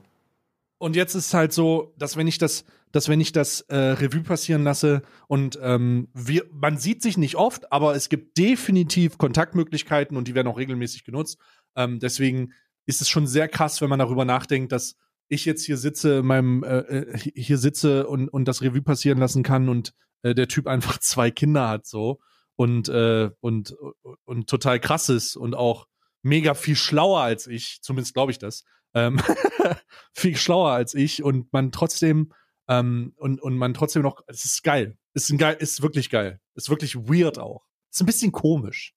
Und jetzt ist halt so, dass wenn ich das, dass wenn ich das äh, Revue passieren lasse und ähm, wir, man sieht sich nicht oft, aber es gibt definitiv Kontaktmöglichkeiten und die werden auch regelmäßig genutzt. Ähm, deswegen ist es schon sehr krass, wenn man darüber nachdenkt, dass ich jetzt hier sitze, in meinem äh, äh, hier sitze und, und das Revue passieren lassen kann und äh, der Typ einfach zwei Kinder hat so und äh, und und total krass ist und auch mega viel schlauer als ich, zumindest glaube ich das. Ähm, viel schlauer als ich und man trotzdem ähm, und, und man trotzdem noch, es ist geil. Es ist ein geil, ist wirklich geil. Ist wirklich weird auch. Ist ein bisschen komisch.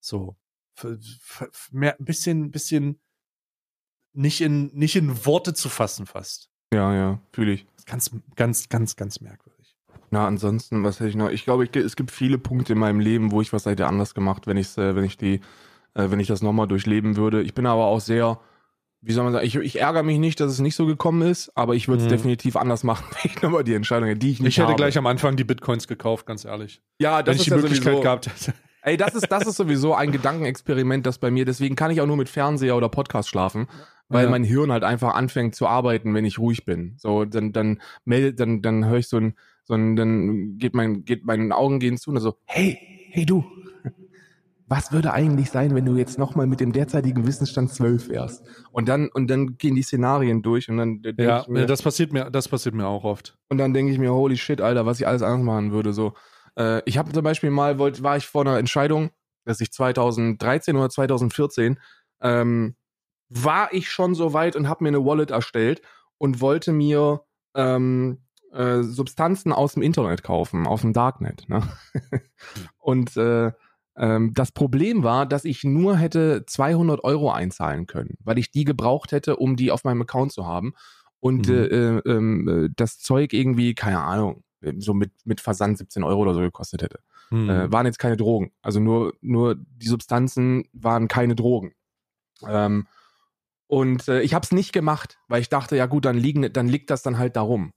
So. F- f- f- Mehr, ein bisschen, bisschen nicht in, nicht in Worte zu fassen fast. Ja, ja, fühle ich. Ganz, ganz, ganz, ganz merkwürdig. Na, ansonsten, was hätte ich noch? Ich glaube, ich, es gibt viele Punkte in meinem Leben, wo ich was hätte anders gemacht, wenn ich äh, wenn ich die, äh, wenn ich das nochmal durchleben würde. Ich bin aber auch sehr, wie soll man sagen, ich, ich ärgere mich nicht, dass es nicht so gekommen ist, aber ich würde es Mhm. definitiv anders machen, wenn ich nochmal die Entscheidung hätte, die ich nicht Ich hätte habe. gleich am Anfang die Bitcoins gekauft, ganz ehrlich. ja, das Wenn ich ist die ja Möglichkeit sowieso, gehabt hätte. Ey, das ist, das ist sowieso ein Gedankenexperiment, das bei mir, deswegen kann ich auch nur mit Fernseher oder Podcast schlafen, weil Ja. mein Hirn halt einfach anfängt zu arbeiten, wenn ich ruhig bin. So, dann, dann meldet, dann, dann höre ich so ein, so ein, dann geht mein, geht meine Augen gehen zu und so, hey, hey du, was würde eigentlich sein, wenn du jetzt nochmal mit dem derzeitigen Wissensstand 12 wärst? Und dann, und dann gehen die Szenarien durch und dann denke Ja, ich mir, das passiert mir, das passiert mir auch oft. und dann denke ich mir, holy shit, Alter, was ich alles anders machen würde. So, äh, ich habe zum Beispiel mal, wollt, war ich vor einer Entscheidung, dass ich 2013 oder 2014 ähm, war ich schon so weit und habe mir eine Wallet erstellt und wollte mir ähm, äh, Substanzen aus dem Internet kaufen, aus dem Darknet. Ne? und äh, ähm, das Problem war, dass ich nur hätte 200 Euro einzahlen können, weil ich die gebraucht hätte, um die auf meinem Account zu haben. Und Mhm. äh, äh, ähm, äh, das Zeug irgendwie, keine Ahnung, so mit, mit Versand 17 Euro oder so gekostet hätte. Hm. Äh, waren jetzt keine Drogen. Also nur, nur die Substanzen waren keine Drogen. Ähm, und äh, ich habe es nicht gemacht, weil ich dachte, ja gut, dann, liegen, dann liegt das dann halt darum.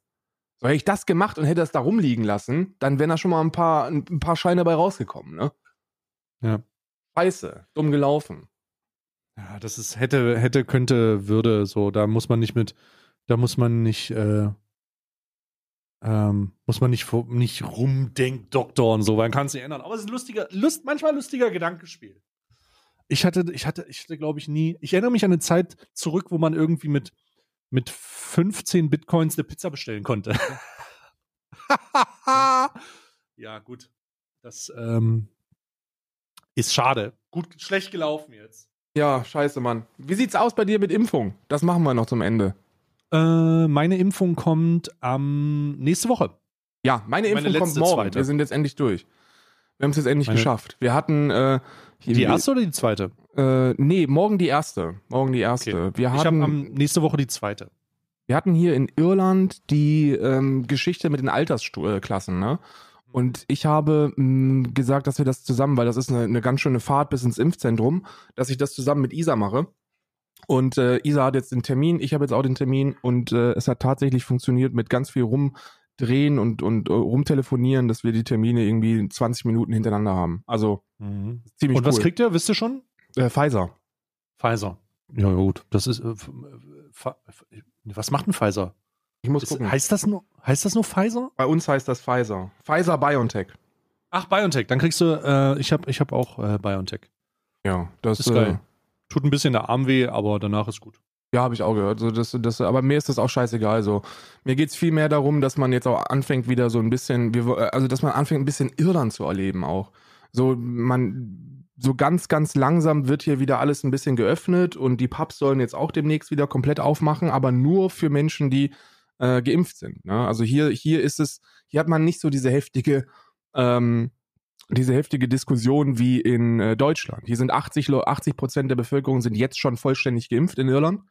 So, hätte ich das gemacht und hätte das da rumliegen lassen, dann wären da schon mal ein paar, ein, ein paar Scheine bei rausgekommen, ne? Ja. Scheiße, dumm gelaufen. Ja, das ist hätte, hätte, könnte, würde, so, da muss man nicht mit, da muss man nicht, äh, ähm, muss man nicht, nicht rumdenken, Doktor und so, weil man kann es nicht ändern. Aber es ist ein lustiger, lust, manchmal lustiger Gedankenspiel. Ich hatte, ich hatte, ich hatte, glaube ich, nie, ich erinnere mich an eine Zeit zurück, wo man irgendwie mit, mit 15 Bitcoins eine Pizza bestellen konnte. ja, gut. Das ähm, ist schade. Gut, schlecht gelaufen jetzt. Ja, scheiße, Mann. Wie sieht's aus bei dir mit Impfung? Das machen wir noch zum Ende. Äh, meine Impfung kommt am nächste Woche. Ja, meine Meine Impfung kommt letzte, morgen. zweite. Wir sind jetzt endlich durch. Wir haben es jetzt endlich Meine- geschafft. Wir hatten äh, hier- Die erste oder die zweite? Äh, nee, morgen die erste. Morgen die erste. Wir, Ich habe hatten, am nächste Woche die zweite. wir hatten hier in Irland die ähm, Geschichte mit den Altersklassen, ne? Und ich habe mh, gesagt, dass wir das zusammen, weil das ist eine, eine ganz schöne Fahrt bis ins Impfzentrum, dass ich das zusammen mit Isa mache. Und äh, Isa hat jetzt den Termin, ich habe jetzt auch den Termin und äh, es hat tatsächlich funktioniert mit ganz viel rumdrehen und, und äh, rumtelefonieren, dass wir die Termine irgendwie 20 Minuten hintereinander haben. Also ziemlich Und was cool. kriegt ihr? Wisst ihr schon? äh, Pfizer. Pfizer. Ja, gut. Das ist. Äh, äh, was macht ein Pfizer? Ich muss Ist, gucken. heißt, das nur, heißt das nur Pfizer? Bei uns heißt das Pfizer. Pfizer BioNTech. Ach, BioNTech. Dann kriegst du. Äh, ich habe ich hab auch äh, BioNTech. Ja, das Ist geil. Tut ein bisschen der Arm weh, aber danach ist gut. Ja, habe ich auch gehört. So, das, das, aber mir ist das auch scheißegal. So. Mir geht's viel mehr darum, dass man jetzt auch anfängt, wieder so ein bisschen, wir, also dass man anfängt, ein bisschen Irland zu erleben auch. So, man, so ganz, ganz langsam wird hier wieder alles ein bisschen geöffnet und die Pubs sollen jetzt auch demnächst wieder komplett aufmachen, aber nur für Menschen, die äh, geimpft sind. Ne? Also hier, hier ist es, hier hat man nicht so diese heftige, ähm, diese heftige Diskussion wie in äh, Deutschland. Hier sind 80 Lo- 80 Prozent der Bevölkerung sind jetzt schon vollständig geimpft in Irland.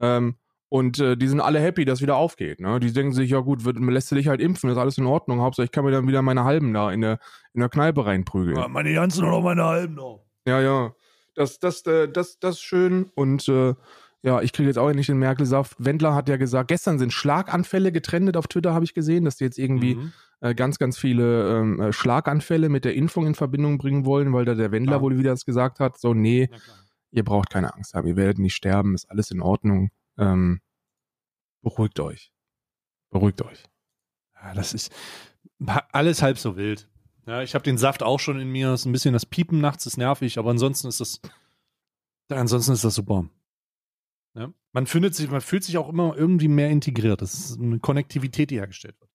Ähm, Und äh, die sind alle happy, dass wieder aufgeht. Ne? Die denken sich, ja gut, wird, lässt du dich halt impfen, ist alles in Ordnung. Hauptsache, ich kann mir dann wieder meine Halben da in der, in der Kneipe reinprügeln. Ja, meine ganzen oder meine halben noch. Ja, ja. Das, das, äh, das, das ist schön. Und äh, ja, ich kriege jetzt auch endlich den Merkel-Saft. Wendler hat ja gesagt, gestern sind Schlaganfälle getrennt auf Twitter, habe ich gesehen, dass die jetzt irgendwie Mhm. äh, ganz, ganz viele ähm, äh, Schlaganfälle mit der Impfung in Verbindung bringen wollen, weil da der Wendler Ja. wohl wieder das gesagt hat. So, nee, ihr braucht keine Angst haben, ihr werdet nicht sterben, ist alles in Ordnung. Ähm, beruhigt euch. Beruhigt euch. Ja, das ist alles halb so wild. Ja, ich habe den Saft auch schon in mir. Ist ein bisschen das Piepen nachts ist nervig, aber ansonsten ist das, ansonsten ist das super. Man findet sich, man fühlt sich auch immer irgendwie mehr integriert. Das ist eine Konnektivität, die hergestellt wird.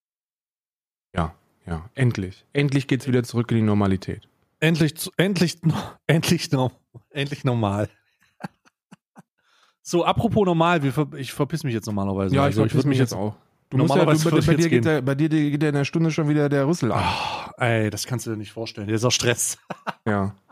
Ja, ja, endlich. Endlich geht's wieder zurück in die Normalität. Endlich, endlich, endlich, endlich normal. So, apropos normal, ich verpiss mich jetzt normalerweise. ja, ich Also, verpiss würd mich jetzt auch. Du musst ja, Normalerweise du, bei, ich bei, dir geht der, bei dir geht ja in der Stunde schon wieder der Rüssel an. Ah, ey, das kannst du dir nicht vorstellen. Der ist auch Stress. Ja.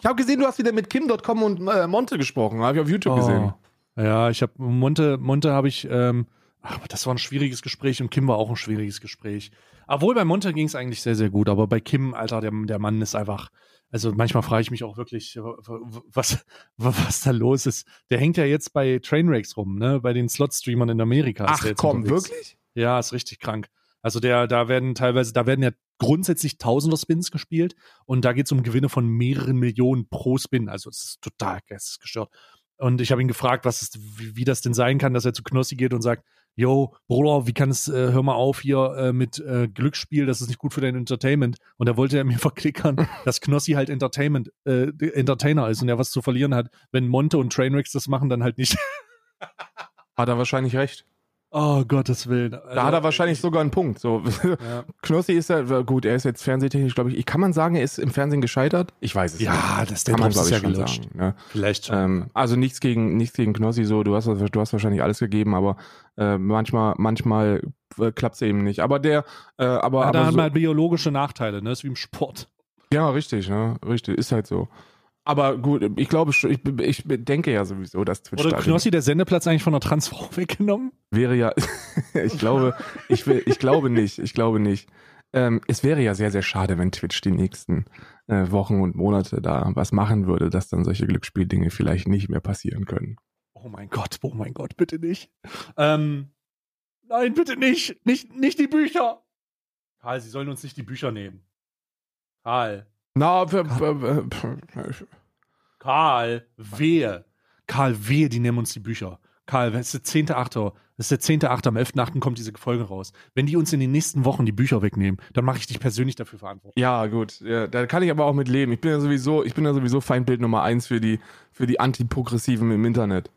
Ich habe gesehen, du hast wieder mit Kim.com und äh, Monte gesprochen. Habe ich auf YouTube gesehen. Ja, ich habe Monte, Monte habe ich, ähm, ach, aber das war ein schwieriges Gespräch und Kim war auch ein schwieriges Gespräch. Obwohl bei Monte ging es eigentlich sehr, sehr gut, aber bei Kim, Alter, der, der Mann ist einfach, also manchmal frage ich mich auch wirklich, was, was da los ist. Der hängt ja jetzt bei Trainwrecks rum, ne, bei den Slot-Streamern in Amerika. Ach komm, unterwegs. wirklich? Ja, ist richtig krank. Also der, da werden teilweise, da werden ja grundsätzlich Tausender Spins gespielt und da geht es um Gewinne von mehreren Millionen pro Spin. Also es ist total geistesgestört. Und ich habe ihn gefragt, was ist, wie, wie das denn sein kann, dass er zu Knossi geht und sagt, yo, Bruder, wie kann es, äh, hör mal auf hier äh, mit äh, Glücksspiel, das ist nicht gut für dein Entertainment. Und da wollte er mir verklickern, dass Knossi halt Entertainment, äh, Entertainer ist und er was zu verlieren hat. Wenn Monte und Trainwrecks das machen, dann halt nicht. Hat er wahrscheinlich recht. Oh, Gottes Willen. Da hat er wahrscheinlich sogar einen Punkt. So. Ja. Knossi ist ja, gut, er ist jetzt fernsehtechnisch, glaube ich. Kann man sagen, er ist im Fernsehen gescheitert? Ich weiß es nicht. Ja, das der Kann man, glaube ist ich, ja schon gelutscht. sagen. Ne? Vielleicht schon. Ähm, also nichts gegen, nichts gegen Knossi, so, du hast, du hast wahrscheinlich alles gegeben, aber äh, manchmal, manchmal äh, klappt es eben nicht. Aber der, äh, aber, ja, da aber hat so, halt biologische Nachteile, ne? Ist wie im Sport. ja, richtig, ne? Richtig, ist halt so. Aber gut, ich glaube, ich, ich denke ja sowieso, dass Twitch Wurde da Knossi der Sendeplatz eigentlich von einer Transfrau weggenommen? wäre ja, ich glaube, ich, will, ich glaube nicht, ich glaube nicht. Ähm, es wäre ja sehr, sehr schade, wenn Twitch die nächsten äh, Wochen und Monate da was machen würde, dass dann solche Glücksspieldinge vielleicht nicht mehr passieren können. Oh mein Gott, oh mein Gott, bitte nicht. Ähm, nein, bitte nicht. Nicht, nicht die Bücher. Karl, Sie sollen uns nicht die Bücher nehmen. Karl. Na, w- w- w- Karl, wehe. Karl, wehe, die nehmen uns die Bücher. Karl, das ist der 10.8. Das ist der 10.8. Am 11.8. kommt diese Folge raus. Wenn die uns in den nächsten Wochen die Bücher wegnehmen, dann mache ich dich persönlich dafür verantwortlich. ja, gut, ja, da kann ich aber auch mit leben. Ich bin ja sowieso, ich bin ja sowieso Feindbild Nummer eins für die, für die Antiprogressiven im Internet.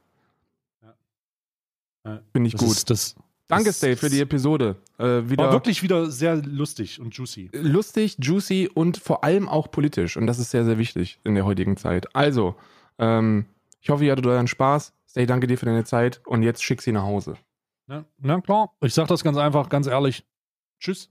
Ja. Finde ich Das gut. Ist, das Danke, Steve, für die Episode. Äh, wieder war wirklich wieder sehr lustig und juicy. lustig, juicy und vor allem auch politisch. Und das ist sehr, sehr wichtig in der heutigen Zeit. Also, ähm, ich hoffe, ihr hattet euren Spaß. Stay, danke dir für deine Zeit. Und jetzt schick sie nach Hause. Na, na klar, ich sage das ganz einfach, ganz ehrlich. Tschüss.